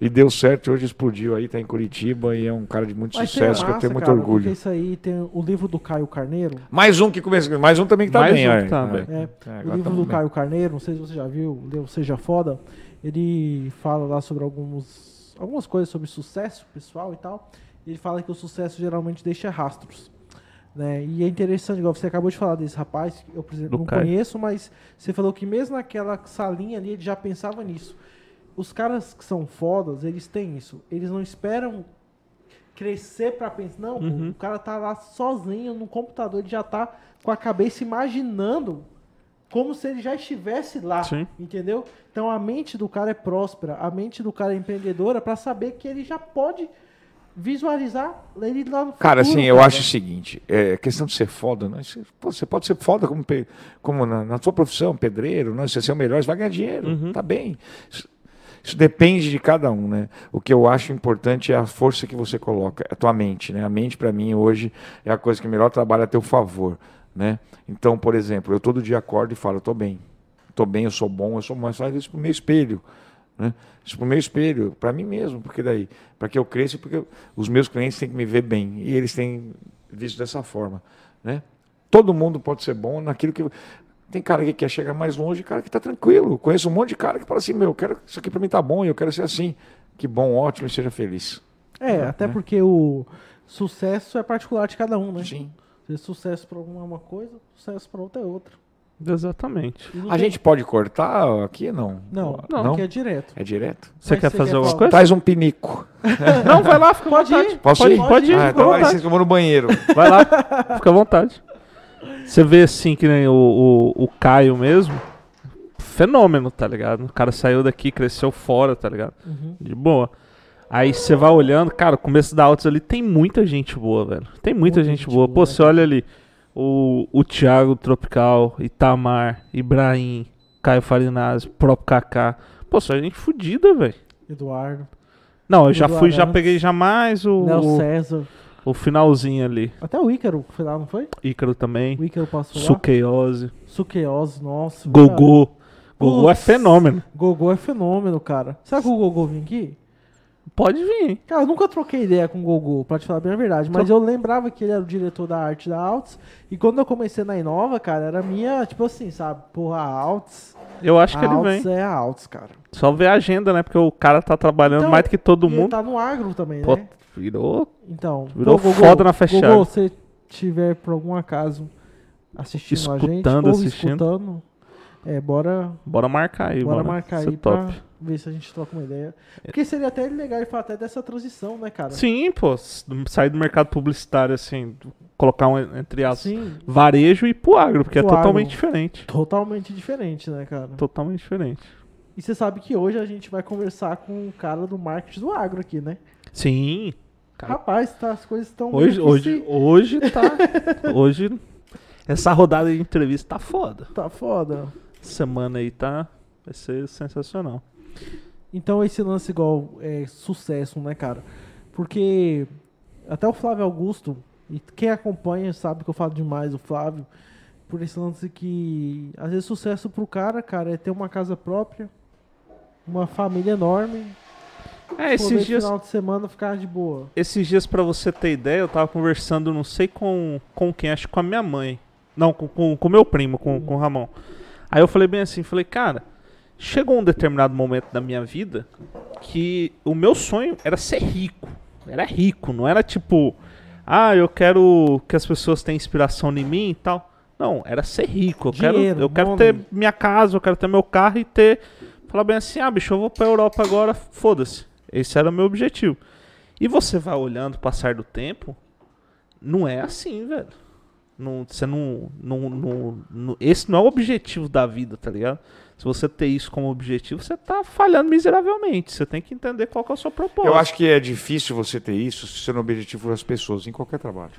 E deu certo, hoje explodiu aí, tá em Curitiba e é um cara de muito Mas sucesso, tem que eu massa, tenho muito cara, orgulho. Isso aí tem o livro do Caio Carneiro. Mais um que começa, mais um também que tá Mais bem, um tá É. bem. É, É, o agora livro do bem. Caio Carneiro, não sei se você já viu, leu Seja Foda. ele fala lá sobre alguns, algumas coisas sobre sucesso pessoal e tal. Ele fala que o sucesso geralmente deixa rastros. Né? E é interessante, igual você acabou de falar desse rapaz, que eu por exemplo, não Caio. conheço, mas você falou que mesmo naquela salinha ali ele já pensava nisso. Os caras que são fodas, eles têm isso. Eles não esperam crescer pra pensar. Não, Uhum. o cara tá lá sozinho no computador, ele já tá com a cabeça imaginando como se ele já estivesse lá, Sim. entendeu? Então a mente do cara é próspera, a mente do cara é empreendedora pra saber que ele já pode visualizar ele lá no Cara, futuro, assim, eu cara. acho o seguinte, é questão de ser foda, né? Você, pode ser foda como, como na, na sua profissão, pedreiro, né? Você ser o melhor, você vai ganhar dinheiro, Uhum. tá bem. Isso, depende de cada um, né? O que eu acho importante é a força que você coloca, a tua mente, né? A mente, pra mim, hoje, é a coisa que melhor trabalha a teu favor, né? Então, por exemplo, eu todo dia acordo e falo, tô bem. Tô bem, eu sou bom, eu sou. Eu falo isso pro meu espelho, né? Isso pro meu espelho, para mim mesmo, porque daí, para que eu cresça, porque os meus clientes têm que me ver bem e eles têm visto dessa forma, né? Todo mundo pode ser bom naquilo que tem cara que quer chegar mais longe, cara que está tranquilo. Conheço um monte de cara que fala assim, meu, eu quero isso aqui para mim tá bom, e eu quero ser assim. Que bom, ótimo, e seja feliz. É, até porque o sucesso é particular de cada um, né? Sim. Sucesso pra uma é uma coisa, sucesso pra outra é outra. Exatamente. A tem- gente pode cortar aqui, não? Não, Não. não, aqui é direto. É direto? Você quer fazer alguma coisa? Traz um pinico. Não, vai lá, fica à Pode vontade. ir. Posso Pode- ir? pode ir, Ah, então vai eu vou no banheiro. Vai lá, fica à vontade. Você vê assim que nem o, o, o Caio mesmo. Fenômeno, tá ligado? O cara saiu daqui, cresceu fora, tá ligado? Uhum. De boa. Aí você vai olhando, cara, o começo da Altos ali tem muita gente boa, velho. Tem muita, Muita gente, gente boa. boa, Pô, né, você olha ali o, o Thiago Tropical, Itamar, Ibrahim, Caio Farinazzi, próprio Kaká. Pô, só gente fodida, velho. Eduardo, Não, eu já Tudo fui, já peguei já mais o, Léo César. o finalzinho ali. Até o Ícaro foi lá, não foi? Ícaro também. O Ícaro passou lá. Suqueiose. Suqueose, nossa. Gogô. Gogô é fenômeno. Gogô é fenômeno, cara. Será que o Gogô vem aqui? Pode vir. Cara, eu nunca troquei ideia com o Gogô, pra te falar bem a verdade. Mas eu lembrava que ele era o diretor da arte da Alts. E quando eu comecei na Inova, cara, era minha, tipo assim, sabe? Porra, a Alts. Eu acho que ele Alts vem. é a Alts, cara. Só ver a agenda, né? Porque o cara tá trabalhando Então, mais do que todo E ele mundo. tá no agro também, Pô, né? virou. Então, Virou pô, foda na fechada. Gogô, se tiver por algum acaso assistindo a gente Escutando, ou assistindo. escutando, é, bora, Bora marcar aí, bora mano. marcar Isso é aí pra top. Ver se a gente troca uma ideia. Porque seria até legal ele falar até dessa transição, né, cara? Sim, pô. Sair do mercado publicitário, assim, colocar um entre as Sim, varejo e pro agro, porque é Pro totalmente agro. diferente. totalmente diferente, né, cara? Totalmente diferente. E você sabe que hoje a gente vai conversar com o cara do marketing do agro aqui, né? Sim. Cara, Rapaz, tá, as coisas estão Hoje, hoje, hoje tá. hoje. Essa rodada de entrevista tá foda. tá foda. Semana aí tá. Vai ser sensacional. Então esse lance igual é sucesso, né, cara? Porque até o Flávio Augusto, e quem acompanha sabe que eu falo demais do Flávio, por esse lance que às vezes sucesso pro cara, cara, é ter uma casa própria, uma família enorme, É, esses dias. final de semana ficar de boa. Esses dias, pra você ter ideia, eu tava conversando, não sei com, com quem, acho que com a minha mãe. Não, com o com, com meu primo, com, com o Ramon. Aí eu falei bem assim, falei, cara, chegou um determinado momento da minha vida que o meu sonho era ser rico. Era rico, não era tipo, ah, eu quero que as pessoas tenham inspiração em mim e tal. Não, era ser rico. Eu Dinheiro, quero, eu quero ter minha casa, eu quero ter meu carro e ter. Falar bem assim, ah, bicho, eu vou pra Europa agora, foda-se. Esse era o meu objetivo. E você vai olhando o passar do tempo, não é assim, velho. Não, você não, não, não, não- Esse não é o objetivo da vida, tá ligado? Se você ter isso como objetivo, você tá falhando miseravelmente. Você tem que entender qual que é o seu propósito. Eu acho que é difícil você ter isso se seu objetivo for as pessoas, em qualquer trabalho.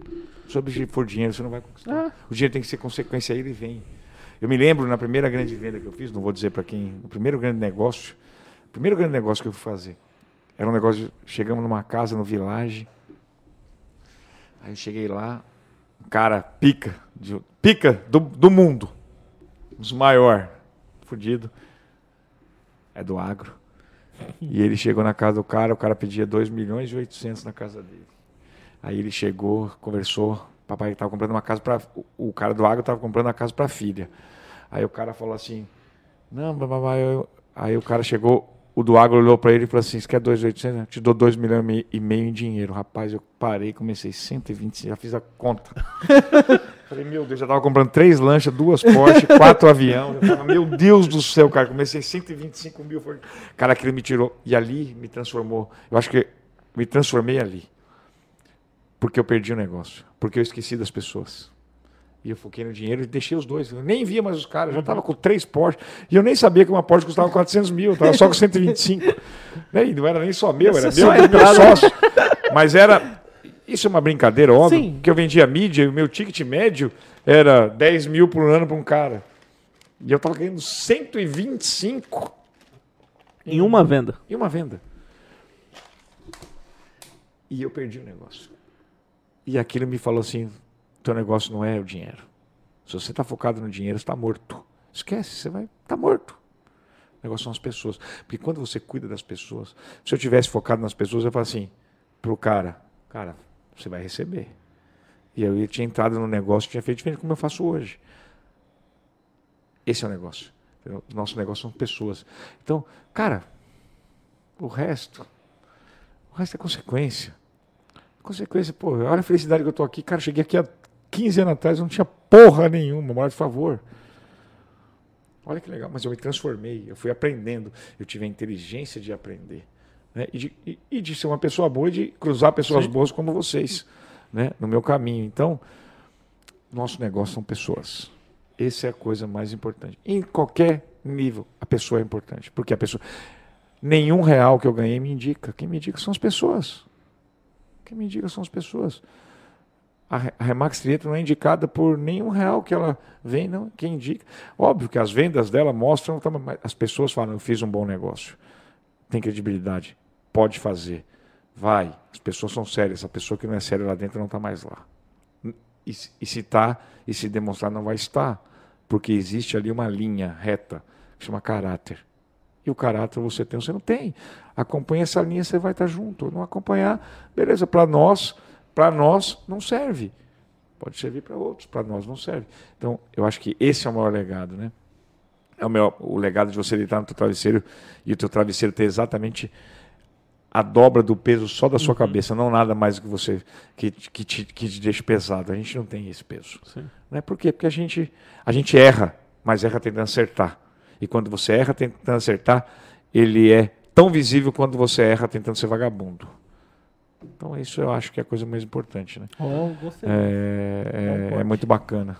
Se o seu objetivo for dinheiro, você não vai conquistar. Ah. O dinheiro tem que ser consequência, aí ele vem. Eu me lembro na primeira grande venda que eu fiz, não vou dizer para quem, no primeiro grande negócio, o primeiro grande negócio que eu fui fazer, era um negócio, chegamos numa casa no Village, aí eu cheguei lá, um cara pica, de- pica do, do mundo, os maior, fudido, é do agro. E ele chegou na casa do cara, o cara pedia 2 milhões e 800 na casa dele. Aí ele chegou, conversou, papai estava comprando uma casa para o cara do agro estava comprando uma casa para a filha. Aí o cara falou assim: "Não, babá, eu, Aí o cara chegou, o do agro olhou pra ele e falou assim: Você quer 2,800? Eu te dou 2 milhões e meio em dinheiro. Rapaz, eu parei, comecei 120, já fiz a conta. Falei, meu Deus, já tava comprando três lanchas, duas Porsche, quatro aviões. Eu tava, meu Deus do céu, cara, comecei 125 mil. Foi... Cara, aquilo me tirou. E ali me transformou. Eu acho que me transformei ali. Porque eu perdi o negócio. Porque eu esqueci das pessoas. E eu foquei no dinheiro e deixei os dois. Eu nem via mais os caras. Já estava com três Porsche. E eu nem sabia que uma Porsche custava 400 mil. Eu estava só com 125. né? E não era nem só meu, era meu, era meu sócio. Mas era isso é uma brincadeira, óbvio. Sim. Que eu vendia mídia e o meu ticket médio era 10 mil por ano para um cara. E eu tava ganhando 125 Em uma venda. em uma venda. E eu perdi o negócio. E aquilo me falou assim: teu negócio não é o dinheiro. Se você está focado no dinheiro, você está morto. Esquece, você vai estar morto. O negócio são as pessoas. Porque quando você cuida das pessoas, se eu tivesse focado nas pessoas, eu falo assim pro cara, cara, você vai receber. E eu tinha entrado no negócio, tinha feito diferente como eu faço hoje. Esse é o negócio. O nosso negócio são pessoas. Então, cara, o resto, o resto é consequência. Consequência, pô, olha a felicidade que eu tô aqui. Cara, cheguei aqui há 15 anos atrás, não tinha porra nenhuma, maior de favor. Olha que legal, mas eu me transformei, eu fui aprendendo, eu tive a inteligência de aprender. Né? E, de, e- e de ser uma pessoa boa e de cruzar pessoas Sim. boas como vocês né? no meu caminho. Então, nosso negócio são pessoas. Essa é a coisa mais importante. Em qualquer nível, a pessoa é importante. Porque a pessoa. Nenhum real que eu ganhei me indica. Quem me indica são as pessoas. Quem me indica são as pessoas. A a Remax Trietro não é indicada por nenhum real que ela vem, não. Quem indica. Óbvio que as vendas dela mostram, mas as pessoas falam, eu fiz um bom negócio. Tem credibilidade. Pode fazer. Vai. As pessoas são sérias. A pessoa que não é séria lá dentro não está mais lá. E, e se está, e se demonstrar, não vai estar. Porque existe ali uma linha reta que chama caráter. E o caráter você tem ou você não tem. Acompanha essa linha, você vai estar junto. Não acompanhar, beleza, para nós, para nós não serve. Pode servir para outros, para nós não serve. Então, eu acho que esse é o maior legado, né? É o, meu, o legado de você deitar no teu travesseiro e o teu travesseiro ter exatamente a dobra do peso só da sua cabeça, não nada mais que você que, que, te, que te deixe pesado. A gente não tem esse peso. Sim. Né? Por quê? Porque a gente, a gente erra, mas erra tentando acertar. E quando você erra tentando acertar, ele é tão visível quanto você erra tentando ser vagabundo. Então isso eu acho que é a coisa mais importante. Né? Ó, gostei. É, é- é muito bacana.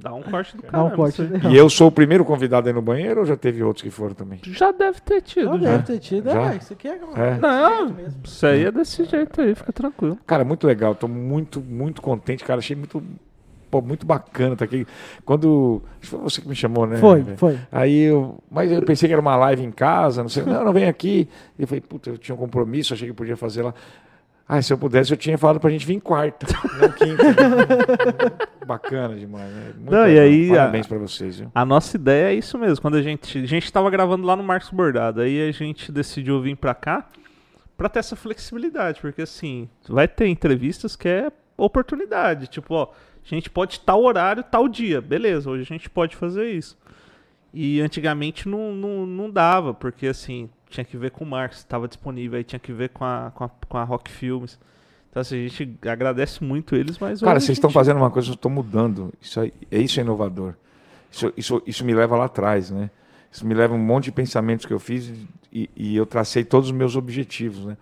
Dá um corte do Dá cara. um corte legal. E eu sou o primeiro convidado aí no banheiro ou já teve outros que foram também? Já deve ter tido. Já já. deve ter tido. Já? Ah, isso aqui é... É. Não, isso aí é desse jeito aí, fica tranquilo. Cara, muito legal. Tô muito, muito contente, cara. Achei muito, pô, muito bacana tá aqui. Quando. Acho que foi você que me chamou, né? Foi, foi. Aí eu. Mas eu pensei que era uma live em casa, não sei. Não, não vem aqui. E eu falei, puta, eu tinha um compromisso, achei que podia fazer lá. Ah, se eu pudesse, eu tinha falado pra gente vir quarta, não quinta. Bacana demais, né? Muito Não, e aí, Parabéns a- pra vocês, viu? A nossa ideia é isso mesmo. Quando a gente. A gente tava gravando lá no Marcos Bordado. Aí a gente decidiu vir pra cá pra ter essa flexibilidade. Porque assim, vai ter entrevistas que é oportunidade. Tipo, ó, a gente pode tal horário, tal dia. Beleza, hoje a gente pode fazer isso. E antigamente não, não, não dava, porque assim, tinha que ver com o Marcos, estava disponível, aí tinha que ver com a, com a, com a Rock Filmes. Então assim, a gente agradece muito eles, mas Cara, vocês estão gente- fazendo uma coisa, eu estou mudando. Isso, aí, é isso é inovador. Isso, isso, isso me leva lá atrás, né? Isso me leva a um monte de pensamentos que eu fiz e, e eu tracei todos os meus objetivos, né?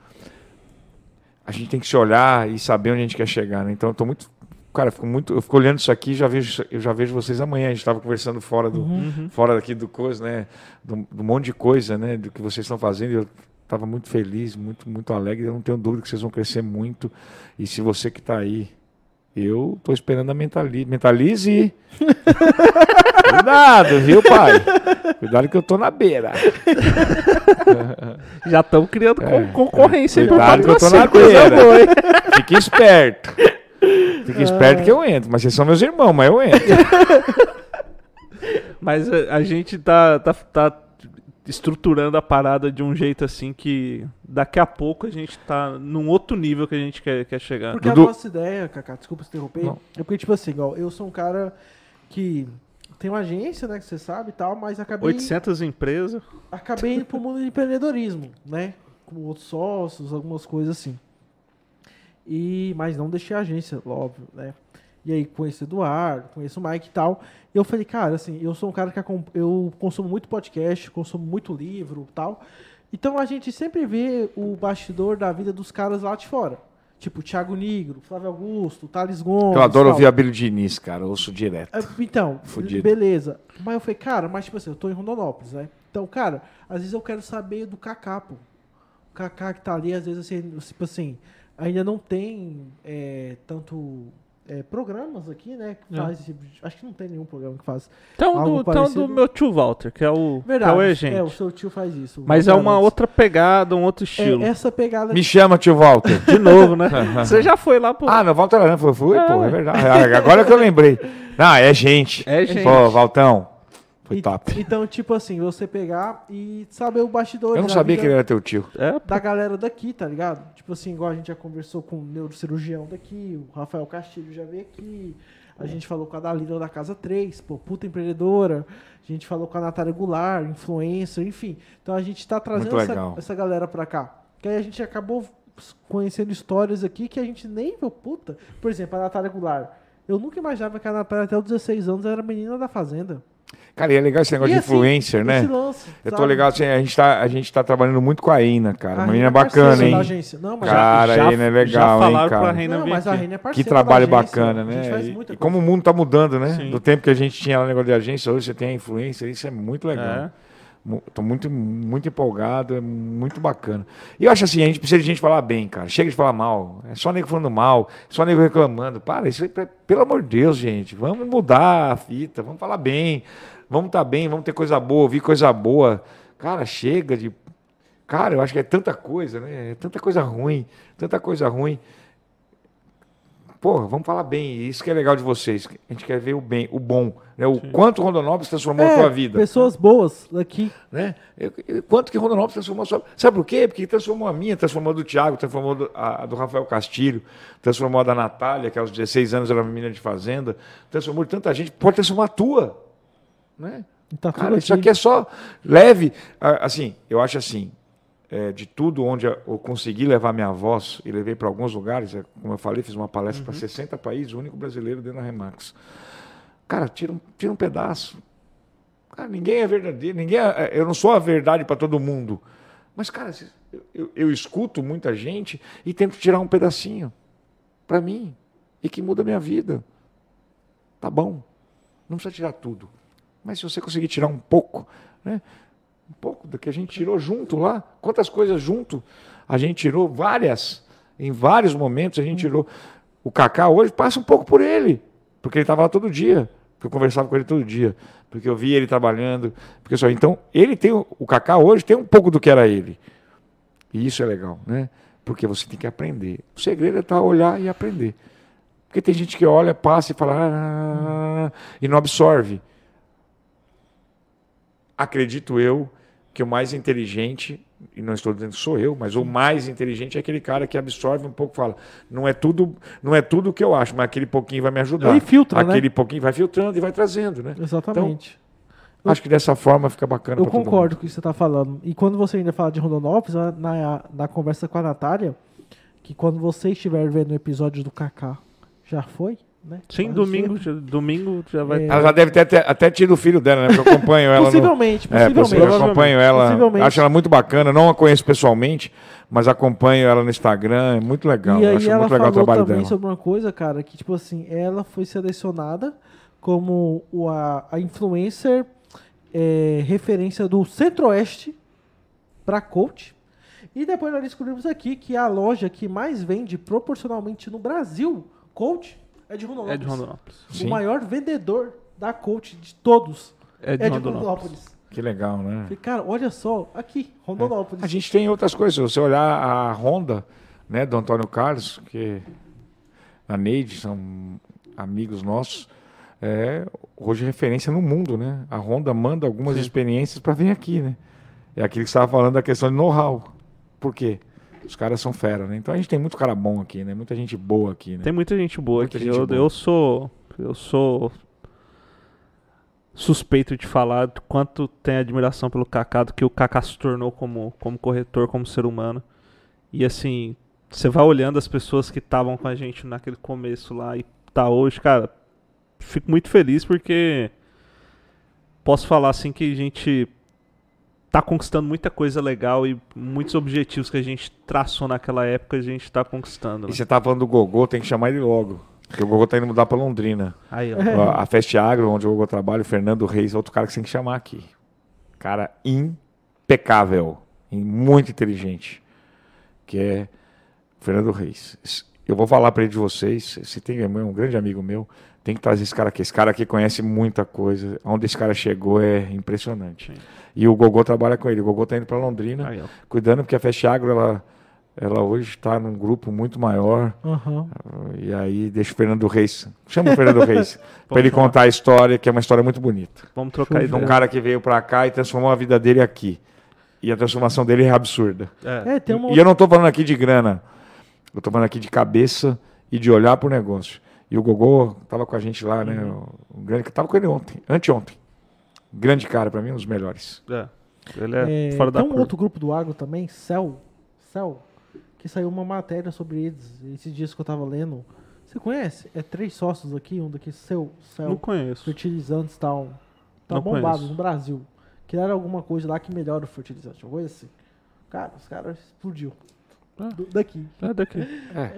A gente tem que se olhar e saber onde a gente quer chegar, né? Então eu tô muito, cara, eu fico muito, eu fico olhando isso aqui, e já vejo, eu já vejo vocês amanhã. A gente estava conversando fora do, Uhum. fora daqui do coisa, né? Do, do monte de coisa, né? Do que vocês estão fazendo. e Eu estava muito feliz, muito, muito alegre. Eu não tenho dúvida que vocês vão crescer muito. E se você que está aí, eu estou esperando a mentalize. Mentalize. Cuidado, viu, pai? Cuidado que eu tô na beira. Já estão criando con- É, concorrência aí por Cuidado que eu tô na beira. boa? Fique esperto. Fique esperto que eu entro. Mas vocês são meus irmãos, mas eu entro. Mas a, a gente tá, tá, tá estruturando a parada de um jeito assim que daqui a pouco a gente tá num outro nível que a gente quer, quer chegar. Porque Dudu- a nossa ideia, Kaká, desculpa se interromper, Não. é porque, tipo assim, ó, eu sou um cara que tenho uma agência, né, que você sabe e tal, mas acabei, 800 empresas. acabei indo pro mundo de empreendedorismo, né? Com outros sócios, algumas coisas assim. E, mas não deixei a agência, óbvio, né? E aí conheço o Eduardo, conheço o Mike e tal. E eu falei, cara, assim, eu sou um cara que eu consumo muito podcast, consumo muito livro e tal. Então a gente sempre vê o bastidor da vida dos caras lá de fora. Tipo, Thiago Nigro, Flávio Augusto, Thales Gomes. Eu adoro tal. ouvir a Bíblia Diniz, cara. Eu ouço direto. Ah, Então, Fudido. beleza. Mas eu falei, cara, mas tipo assim, eu tô em Rondonópolis, né? Então, cara, às vezes eu quero saber do Kaká, pô. O Kaká que tá ali, às vezes, assim, tipo assim, ainda não tem é, tanto é, programas aqui, né? Que É. faz, esse tipo de- acho que não tem nenhum programa que faz. Então, Algo do, então do meu tio Walter, que é o, que Verdade. é o agente. É, o seu tio faz isso. Mas é uma outra pegada, um outro estilo. É, essa pegada. Me chama, tio Walter. De novo, né? Você já foi lá, pô. ah, não, Walter Arana foi, fui, É, pô, ué. é verdade. Ah, Agora que eu lembrei. Não, é gente. É gente. Pô, Valtão, foi E- top. Então, tipo assim, você pegar e saber o bastidor Eu não da sabia que ele era teu tio. É, da galera daqui, tá ligado? Tipo assim, igual a gente já conversou com o neurocirurgião daqui, o Rafael Castilho já veio aqui, a gente falou com a Dalila da Casa 3, pô, puta empreendedora, a gente falou com a Natália Goulart, influencer, enfim. Então a gente tá trazendo essa, essa galera pra cá. Que aí a gente acabou conhecendo histórias aqui que a gente nem viu, puta. Por exemplo, a Natália Goulart. Eu nunca imaginava que a Natália até os 16 anos era menina da Fazenda. Cara, e é legal esse negócio E de assim, influencer, né? lance, Eu tô sabe? ligado, assim, a gente tá, a gente tá trabalhando muito com a Ina, cara. A Uma Reina menina é bacana, hein? agência. Não, mas Cara, a Ina é legal, já hein, falaram cara? Reina Não, mas a. Reina é Que trabalho da agência. bacana, A gente né? faz E, muita e coisa. como o mundo tá mudando, né? Sim. Do tempo que a gente tinha lá negócio de agência, hoje você tem a influência, isso é muito legal. É. Tô muito, muito empolgado, é muito bacana. E eu acho assim, a gente precisa de gente falar bem, cara. Chega de falar mal. É só nego falando mal, só nego reclamando. Para, isso aí, pe- pelo amor de Deus, gente. Vamos mudar a fita, vamos falar bem. Vamos estar bem, vamos ter coisa boa, ouvir coisa boa. Cara, chega de. Cara, eu acho que é tanta coisa, né? É tanta coisa ruim, tanta coisa ruim. Porra, vamos falar bem. e Isso que é legal de vocês. A gente quer ver o bem, o bom. Né? O quanto Rondonópolis transformou a tua vida. É, Pessoas boas daqui. Né? Eu- eu- quanto que Rondonópolis transformou a sua Sabe por quê? Porque transformou a minha, transformou a do Thiago, transformou do- a, a do Rafael Castilho, transformou a da Natália, que aos 16 anos era uma menina de fazenda, transformou de tanta gente, pode transformar a tua. Né? Tá Cara, isso aqui é só leve. Assim, eu acho assim, é, de tudo onde eu consegui levar minha voz e levei para alguns lugares, é, como eu falei, fiz uma palestra para 60 países, o único brasileiro dentro da Remax. Cara, tira um, tira um pedaço. Cara, ninguém é verdadeiro, ninguém é- eu não sou a verdade para todo mundo. Mas, cara, eu, eu- eu escuto muita gente e tento tirar um pedacinho para mim e que muda a minha vida. Tá bom. Não precisa tirar tudo. Mas se você conseguir tirar um pouco, né? Um pouco do que a gente tirou junto lá. Quantas coisas junto a gente tirou? Várias. Em vários momentos a gente tirou. O Kaká hoje passa um pouco por ele. Porque ele estava lá todo dia. Porque eu conversava com ele todo dia. Porque eu via ele trabalhando. Porque só, então, ele tem. O Kaká hoje tem um pouco do que era ele. E isso é legal, né? Porque você tem que aprender. O segredo é estar olhar e aprender. Porque tem gente que olha, passa e fala "Ah", e não absorve. Acredito eu que o mais inteligente, e não estou dizendo que sou eu, mas o mais inteligente é aquele cara que absorve um pouco e fala, não é tudo, não é tudo o que eu acho, mas aquele pouquinho vai me ajudar. Ele filtra, né? aquele pouquinho vai filtrando e vai trazendo, né? Exatamente. Acho que dessa forma fica bacana. eu concordo com o que você está falando. E quando você ainda fala de Rondonópolis, na, na, na conversa com a Natália, que quando você estiver vendo o episódio do Kaká, já foi, né? Sim, Quase domingo, já, domingo já vai É. Ela já deve ter até, até tido o filho dela, né? Porque eu acompanho ela no, Possivelmente, É, possivelmente. eu acompanho ela, Possivelmente. acho ela muito bacana, não a conheço pessoalmente, mas acompanho ela no Instagram, é muito legal, E eu aí acho ela muito legal o falou trabalho também dela. sobre uma coisa, cara, que tipo assim, ela foi selecionada como o, a, a influencer é, referência do Centro-Oeste para coach. E depois nós descobrimos aqui que a loja que mais vende proporcionalmente no Brasil, coach, é de Rondonópolis. É de Rondonópolis. Sim. O maior vendedor da coach de todos É de é de Rondonópolis. Rondonópolis. Que legal, né? Falei, cara, olha só, aqui, Rondonópolis. A gente tem outras coisas, se você olhar a Honda, né, do Antônio Carlos, que a Neide são amigos nossos, é hoje referência no mundo, né? A Honda manda algumas experiências para vir aqui, né? É aquilo que você estava falando da questão de know-how. Por quê? Os caras são fera, né? Então a gente tem muito cara bom aqui, né? Muita gente boa aqui, né? Tem muita gente boa Muita aqui. gente eu, boa. eu sou. Eu sou. suspeito de falar do quanto tem admiração pelo Kaká, do que o Kaká se tornou como, como corretor, como ser humano. E assim, você vai olhando as pessoas que estavam com a gente naquele começo lá e tá hoje, cara, fico muito feliz porque posso falar assim que a gente tá conquistando muita coisa legal e muitos objetivos que a gente traçou naquela época a gente tá conquistando. E né? você tá falando do Gogô, tem que chamar ele logo. Porque o Gogô tá indo mudar pra Londrina. Aí, ó. A, a Fest Agro, onde o Gogô trabalha, o Fernando Reis, outro cara que você tem que chamar aqui. Cara impecável. E muito inteligente. Que é Fernando Reis. Eu vou falar pra ele de vocês. Se tem é um grande amigo meu, tem que trazer esse cara aqui. Esse cara aqui conhece muita coisa. Onde esse cara chegou é impressionante. Sim. E o Gogô trabalha com ele. O Gogô tá indo pra Londrina, Aí, cuidando, porque a Fest Agro, ela, ela hoje está num grupo muito maior. Aham. E aí deixa o Fernando Reis. Chama o Fernando Reis. para ele contar a história, que é uma história muito bonita. Vamos trocar De um ideia. cara que veio pra cá e transformou a vida dele aqui. E a transformação dele é absurda. É. É, tem uma. E eu não tô falando aqui de grana. Eu tô falando aqui de cabeça e de olhar pro negócio. E o Gogô tava com a gente lá, né? O grande, tava com ele ontem, anteontem. Grande cara, pra mim, um dos melhores. É. Ele é, É, fora da tem um curva. outro grupo do agro também, Cell. Cell. Que saiu uma matéria sobre eles. Esses dias que eu tava lendo. Você conhece? É três sócios aqui, um daqui, Cell. Cell. Não conheço. fertilizantes tal. Tá Não bombado conheço. no Brasil. Criaram alguma coisa lá que melhora o fertilizante. Uma coisa assim. Cara, os caras explodiu. Ah. Do- daqui. É daqui.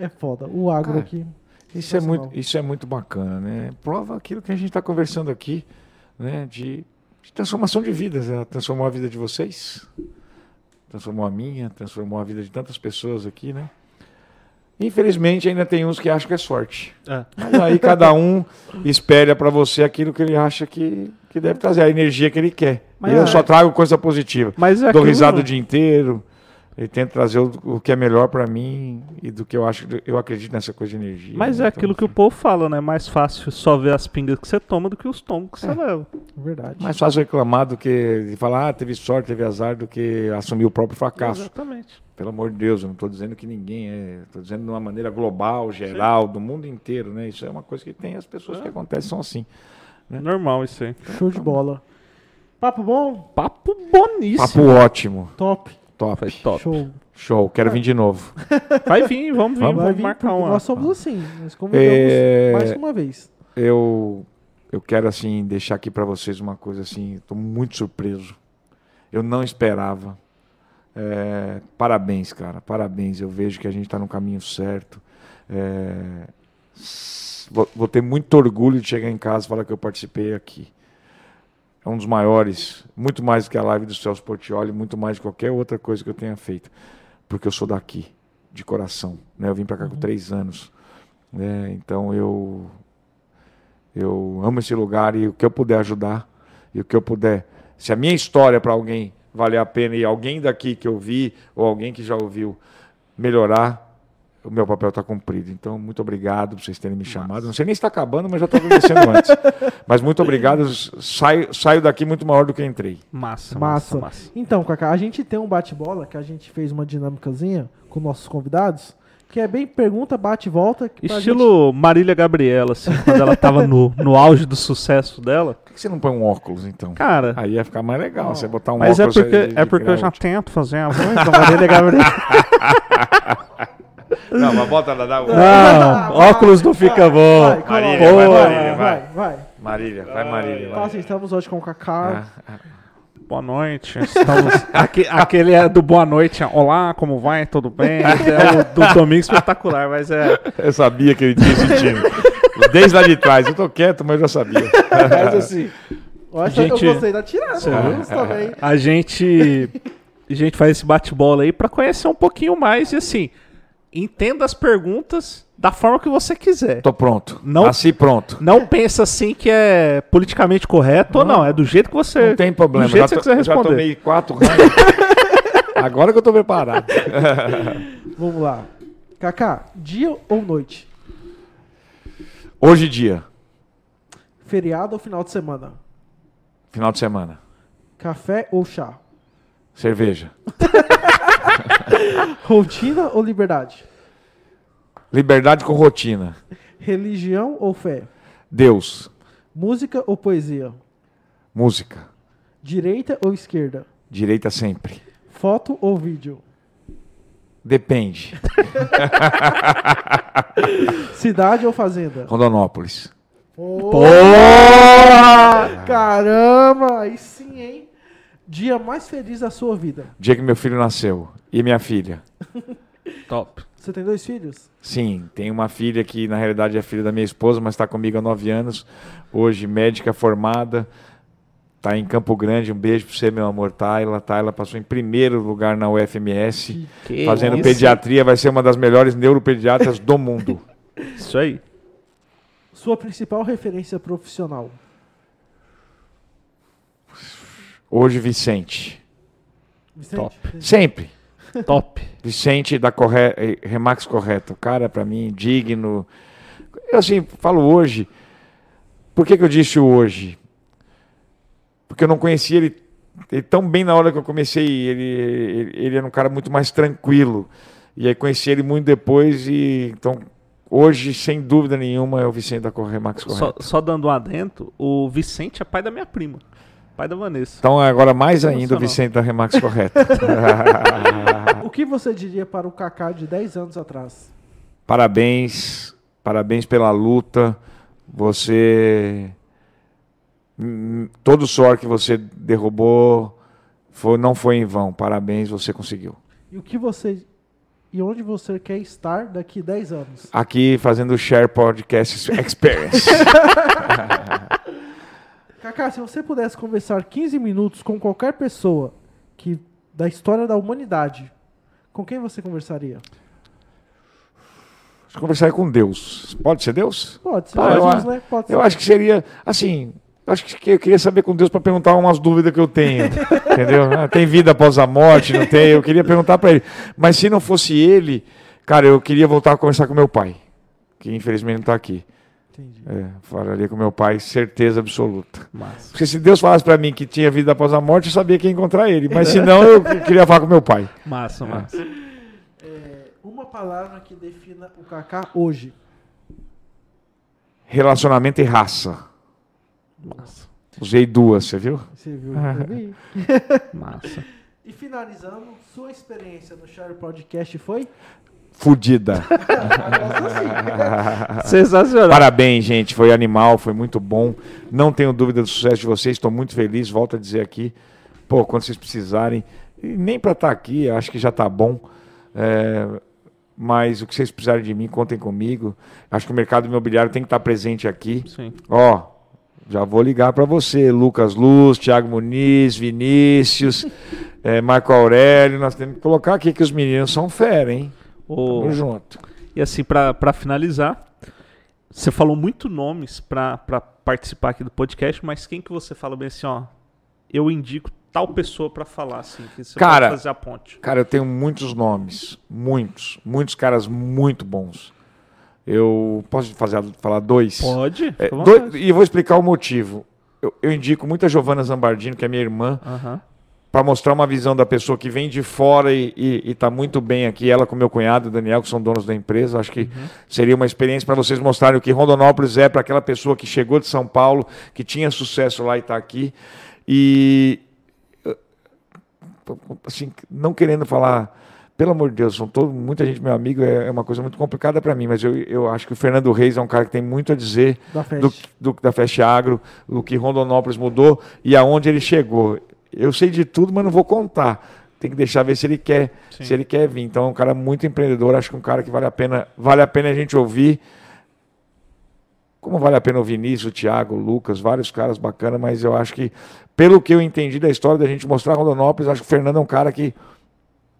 É foda. O agro Cara, aqui. Isso é, muito, isso é muito bacana, né? Prova aquilo que a gente está conversando aqui, né? De, de transformação de vidas. Ela transformou a vida de vocês, transformou a minha, transformou a vida de tantas pessoas aqui, né? Infelizmente, ainda tem uns que acham que é sorte. É. Mas aí cada um espelha para você aquilo que ele acha que, que deve trazer, a energia que ele quer. Mas eu é- só trago coisa positiva. Mas é Dou risada o dia inteiro. Ele tenta trazer o, o que é melhor para mim e do que eu acho. Eu acredito nessa coisa de energia. Mas né? é Então, aquilo que o povo fala, né? Mais fácil só ver as pingas que você toma do que os tomos que você É. leva. Verdade. Mais fácil reclamar do que de falar, ah, teve sorte, teve azar, do que assumir o próprio fracasso. Exatamente. Pelo amor de Deus, eu não estou dizendo que ninguém é. Estou dizendo de uma maneira global, geral, do mundo inteiro, né? Isso é uma coisa que tem, as pessoas É. que acontecem são assim. Normal isso aí. Show de bola. Papo bom? Papo boníssimo. Papo ótimo, Top. Top. Foi top. Show. Show, quero vir de novo. Vai vir, vamos vir, Vamos. vamos, vir, marcar uma. Nós somos assim. Nós convidamos É, mais uma vez. Eu, eu quero, assim, deixar aqui para vocês uma coisa assim, estou muito surpreso. Eu não esperava. É, parabéns, cara, parabéns. Eu vejo que a gente está no caminho certo. É, vou, vou ter muito orgulho de chegar em casa e falar que eu participei aqui. É um dos maiores, muito mais do que a live do Celso Portioli, muito mais de qualquer outra coisa que eu tenha feito. Porque eu sou daqui, de coração. Né? Eu vim para cá com três anos. né? Então eu eu amo esse lugar e o que eu puder ajudar, e o que eu puder. Se a minha história para alguém valer a pena e alguém daqui que eu vi, ou alguém que já ouviu, melhorar, o meu papel está cumprido. Então, muito obrigado por vocês terem me chamado. Não sei nem se está acabando, mas já estou agradecendo antes. Mas muito obrigado. Saio, saio daqui muito maior do que entrei. Massa, Massa. massa, massa. Então, Kaká, a gente tem um bate-bola que a gente fez uma dinâmicazinha com nossos convidados, que é bem pergunta, bate e volta. Estilo Marília Gabriela, assim, quando ela tava no, no auge do sucesso dela. Por que você não põe um óculos, então? Cara, Aí ia ficar mais legal. Não. Você botar um mas é óculos. porque, aí é porque eu já tento fazer a voz da Marília Gabriela. Não, mas bota lá, dá o. Não, óculos não fica bom. Vai. Marília, vai, Marília, vai, vai. Marília, vai, Marília. Fala Vai. assim, estamos hoje com o Kaká. Ah, Boa noite. Estamos... Aque- aquele é do Boa Noite. Olá, como vai? Tudo bem? É o do Domingo Espetacular, mas é. Eu sabia que ele tinha esse time. Desde lá de trás. Eu tô quieto, mas eu já sabia. Mas assim. Olha, Gente- eu gostei da tirada, também. A gente. A gente faz esse bate-bola aí pra conhecer um pouquinho mais e assim. Entenda as perguntas da forma que você quiser. Tô pronto. Não- Nasci pronto. Não pensa assim que é politicamente correto ou não. É do jeito que você. Não tem problema. Do jeito já, que você quiser to- já responder. tomei quatro. Agora que eu tô preparado. Vamos lá. Kaká, dia ou noite? Hoje dia, Feriado ou final de semana? final de semana. Café ou chá? Cerveja. Rotina ou liberdade? Liberdade com rotina. Religião ou fé? Deus. Música ou poesia? Música. Direita ou esquerda? Direita sempre. Foto ou vídeo? Depende. Cidade ou fazenda? Rondonópolis. Porra! Caramba, aí sim, hein? Dia mais feliz da sua vida. Dia que meu filho nasceu. E minha filha. Top. Você tem dois filhos? Sim, tem uma filha que na realidade é filha da minha esposa, mas está comigo há nove anos. Hoje, médica formada. Está em Campo Grande. Um beijo para você, meu amor, Tayla. Tayla passou em primeiro lugar na UFMS. Que fazendo isso? pediatria. Vai ser uma das melhores neuropediatras do mundo. Isso aí. Sua principal referência profissional? Hoje, Vicente. Vicente? Top. Sempre. Top. Vicente da corre... eh, Remax Correto. Cara, para mim, digno. Eu assim, falo hoje. Por que, que eu disse hoje? Porque eu não conhecia ele, ele tão bem na hora que eu comecei. Ele, ele, ele era um cara muito mais tranquilo. E aí conheci ele muito depois. e Então, hoje, sem dúvida nenhuma, é o Vicente da Remax Só, Correto. só dando um adendo, o Vicente é pai da minha prima. Pai da Vanessa. Então, agora mais ainda o. Vicente da Remax Correto. O que você diria para o Kaká de 10 anos atrás? Parabéns, parabéns pela luta. Você. hum, Todo o suor que você derrubou foi, não foi em vão. Parabéns, você conseguiu. E o que você e onde você quer estar daqui 10 anos? Aqui fazendo o Share Podcast Experience. Kaká, se você pudesse conversar 15 minutos com qualquer pessoa que da história da humanidade, com quem você conversaria? Deixa eu conversar com Deus. Pode ser Deus? Pode ser Ah, eu Jesus, né? Pode Eu ser. acho que seria assim. eu Acho que eu queria saber com Deus para perguntar umas dúvidas que eu tenho, entendeu? Ah, Tem vida após a morte? Não tem? Eu queria perguntar para ele. Mas se não fosse ele, cara, eu queria voltar a conversar com meu pai, que infelizmente não está aqui. Entendi. É, falaria com meu pai, certeza absoluta. Massa. Porque se Deus falasse para mim que tinha vida após a morte, eu sabia que ia encontrar ele. Mas se não, eu queria falar com meu pai. Massa, massa. É, uma palavra que defina o Kaká hoje. Relacionamento e raça. Massa. Usei duas, você viu? Você viu? Ah. Massa. E finalizando, sua experiência no Share Podcast foi? Fudida. Sensacional. Parabéns, gente. Foi animal, foi muito bom. Não tenho dúvida do sucesso de vocês. Estou muito feliz. Volto a dizer aqui. Pô, quando vocês precisarem, e nem para estar aqui, acho que já está bom. É, mas o que vocês precisarem de mim, contem comigo. Acho que o mercado imobiliário tem que estar presente aqui. Sim. Ó, já vou ligar para você, Lucas Luz, Thiago Muniz, Vinícius, é, Marco Aurélio. Nós temos que colocar aqui que os meninos são fera, hein? O... Tamo junto. E assim, pra pra finalizar, você falou muito nomes pra pra participar aqui do podcast, mas quem que você fala bem assim, ó, eu indico tal pessoa pra falar, assim, que você Cara, fazer a ponte. Cara, eu tenho muitos nomes, muitos, muitos caras muito bons. Eu posso fazer, falar dois? Pode? É, dois- e eu vou explicar o motivo. Eu, eu indico muito a Giovana Zambardino, que é minha irmã, Aham. Para mostrar uma visão da pessoa que vem de fora e está muito bem aqui. Ela com meu cunhado, Daniel, que são donos da empresa. Acho que seria uma experiência para vocês mostrarem o que Rondonópolis é para aquela pessoa que chegou de São Paulo, que tinha sucesso lá e está aqui. E assim, não querendo falar, pelo amor de Deus, são todo, muita gente meu amigo, é, é uma coisa muito complicada para mim, mas eu, eu acho que o Fernando Reis é um cara que tem muito a dizer Da do, Fest. do- da Fest Agro, do que Rondonópolis mudou e aonde ele chegou. Eu sei de tudo, mas não vou contar. Tem que deixar ver se ele quer, Sim. se ele quer vir. Então é um cara muito empreendedor, acho que um cara que vale a pena, vale a pena a gente ouvir. Como vale a pena o Vinícius, o Thiago, o Lucas, vários caras bacanas, mas eu acho que, pelo que eu entendi da história da gente mostrar Rondonópolis, acho que o Fernando é um cara que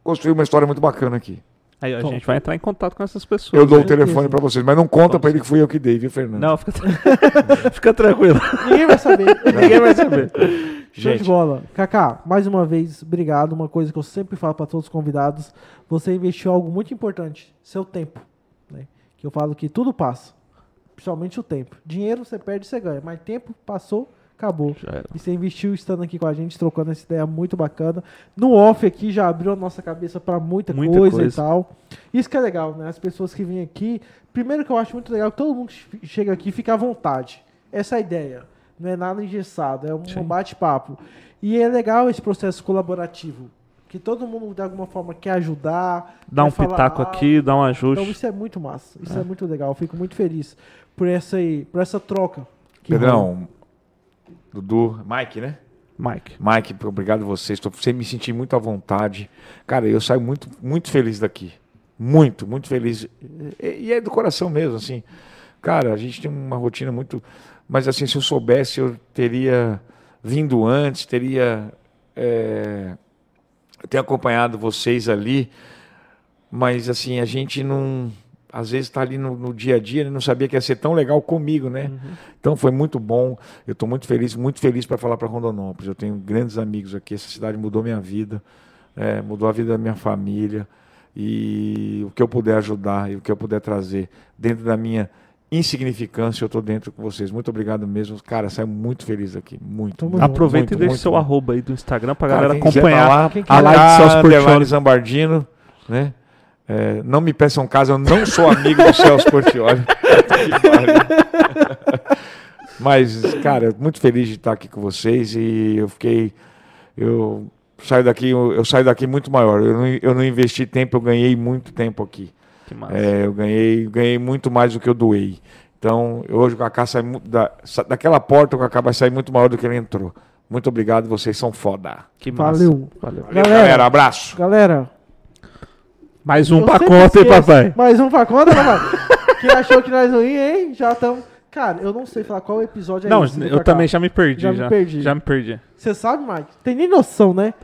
construiu uma história muito bacana aqui. Aí a Top. gente vai entrar em contato com essas pessoas. Eu dou o né? telefone para vocês, mas não conta para ele que fui eu que dei, viu, Fernando? Não, fica, tra- fica tranquilo. Ninguém vai saber. Ninguém vai saber. Show de bola. Kaká, mais uma vez, obrigado. Uma coisa que eu sempre falo para todos os convidados: você investiu algo muito importante, seu tempo. né? Que eu falo que tudo passa, principalmente o tempo. Dinheiro você perde, você ganha, mas tempo passou, acabou. E você investiu estando aqui com a gente, trocando essa ideia muito bacana. No off aqui já abriu a nossa cabeça para muita, Muita coisa, coisa. e tal. Isso que é legal, né? As pessoas que vêm aqui. Primeiro que eu acho muito legal que todo mundo que chega aqui fica à vontade. Essa é a ideia. Não é nada engessado, é um Sim. bate-papo. E é legal esse processo colaborativo. Que todo mundo, de alguma forma, quer ajudar. Dá quer um falar pitaco algo. aqui, dá um Então ajuste. isso é muito massa. Isso é, muito legal. Eu fico muito feliz por essa, aí, por essa troca. que rola. Pedrão, Dudu, Mike, né? Mike. Mike, obrigado a vocês. Tô, você me senti muito à vontade. Cara, eu saio muito, muito feliz daqui. Muito, muito feliz. E, e é do coração mesmo, assim. Cara, a gente tem uma rotina muito. Mas assim, se eu soubesse, eu teria vindo antes, teria. É, ter acompanhado vocês ali. Mas assim, a gente não. Às vezes está ali no, no dia a dia, né? não sabia que ia ser tão legal comigo, né? Então foi muito bom. Eu estou muito feliz, muito feliz para falar para Rondonópolis. Eu tenho grandes amigos aqui. Essa cidade mudou minha vida, é, mudou a vida da minha família. E o que eu puder ajudar e o que eu puder trazer dentro da minha insignificância, eu estou dentro com vocês. Muito obrigado mesmo. Cara, saio muito feliz aqui. Muito. Muito. Aproveita muito, e deixa muito seu bom. arroba aí do Instagram pra Cara, galera acompanhar lá, Quem a live de Celso Portioli. Zambardino, né? É, não me peçam casa, eu não sou amigo do Celso Portioli. Mas, cara, muito feliz de estar aqui com vocês e eu fiquei. Eu saio daqui, eu, eu saio daqui muito maior. Eu não, eu não investi tempo, eu ganhei muito tempo aqui. Que massa. É, eu ganhei, ganhei muito mais do que eu doei. Então, hoje o Kaká sai da, daquela porta, o Kaká vai sair muito maior do que ele entrou. Muito obrigado, vocês são foda. Que massa. Valeu. Valeu. Valeu, Galera. galera. Abraço. Galera, Mais um conta, hein, papai? Mais um pra conta, papai? Quem achou que nós não ia, hein? Já estamos. Cara, eu não sei falar qual episódio é Não, esse. eu também já me perdi. Já Já, me perdi. Já me perdi. Você sabe, Mike? Tem nem noção, né?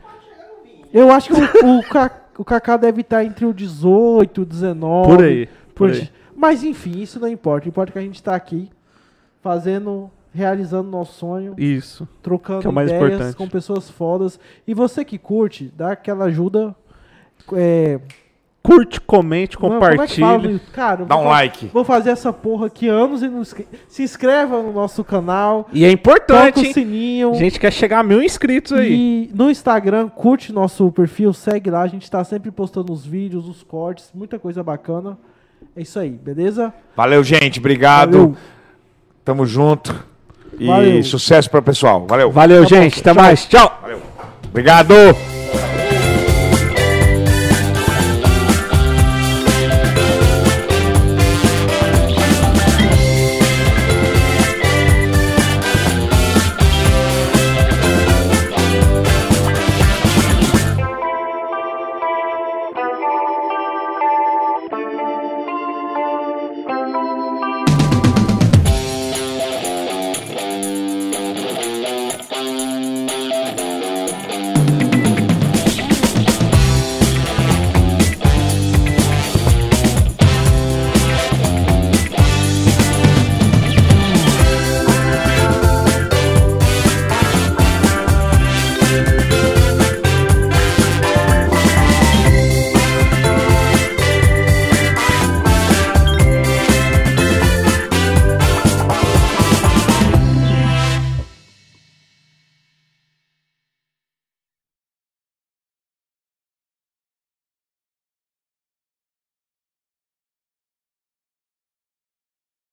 Eu acho que o, o, o Kaká deve estar entre o 18 e o 19. Por aí. Por por aí. Mas enfim, isso não importa. Importa que a gente tá aqui fazendo, realizando nosso sonho, Isso. trocando é ideias importante. com pessoas fodas. E você que curte, dá aquela ajuda. É, Curte, comente, é compartilhe. no- Cara, Dá vou um fa- like. Vou fazer essa porra aqui anos e não esque- se inscreva no nosso canal. E é Toca importante, o hein? sininho. A gente quer chegar a mil inscritos aí. E no Instagram, curte nosso perfil, segue lá. A gente tá sempre postando os vídeos, os cortes, muita coisa bacana. É isso aí, beleza? Valeu, gente. Obrigado. Valeu. Tamo junto. E Valeu. sucesso para o pessoal. Valeu. Valeu, Tá bom, gente. Até tchau. mais. Tchau. Obrigado.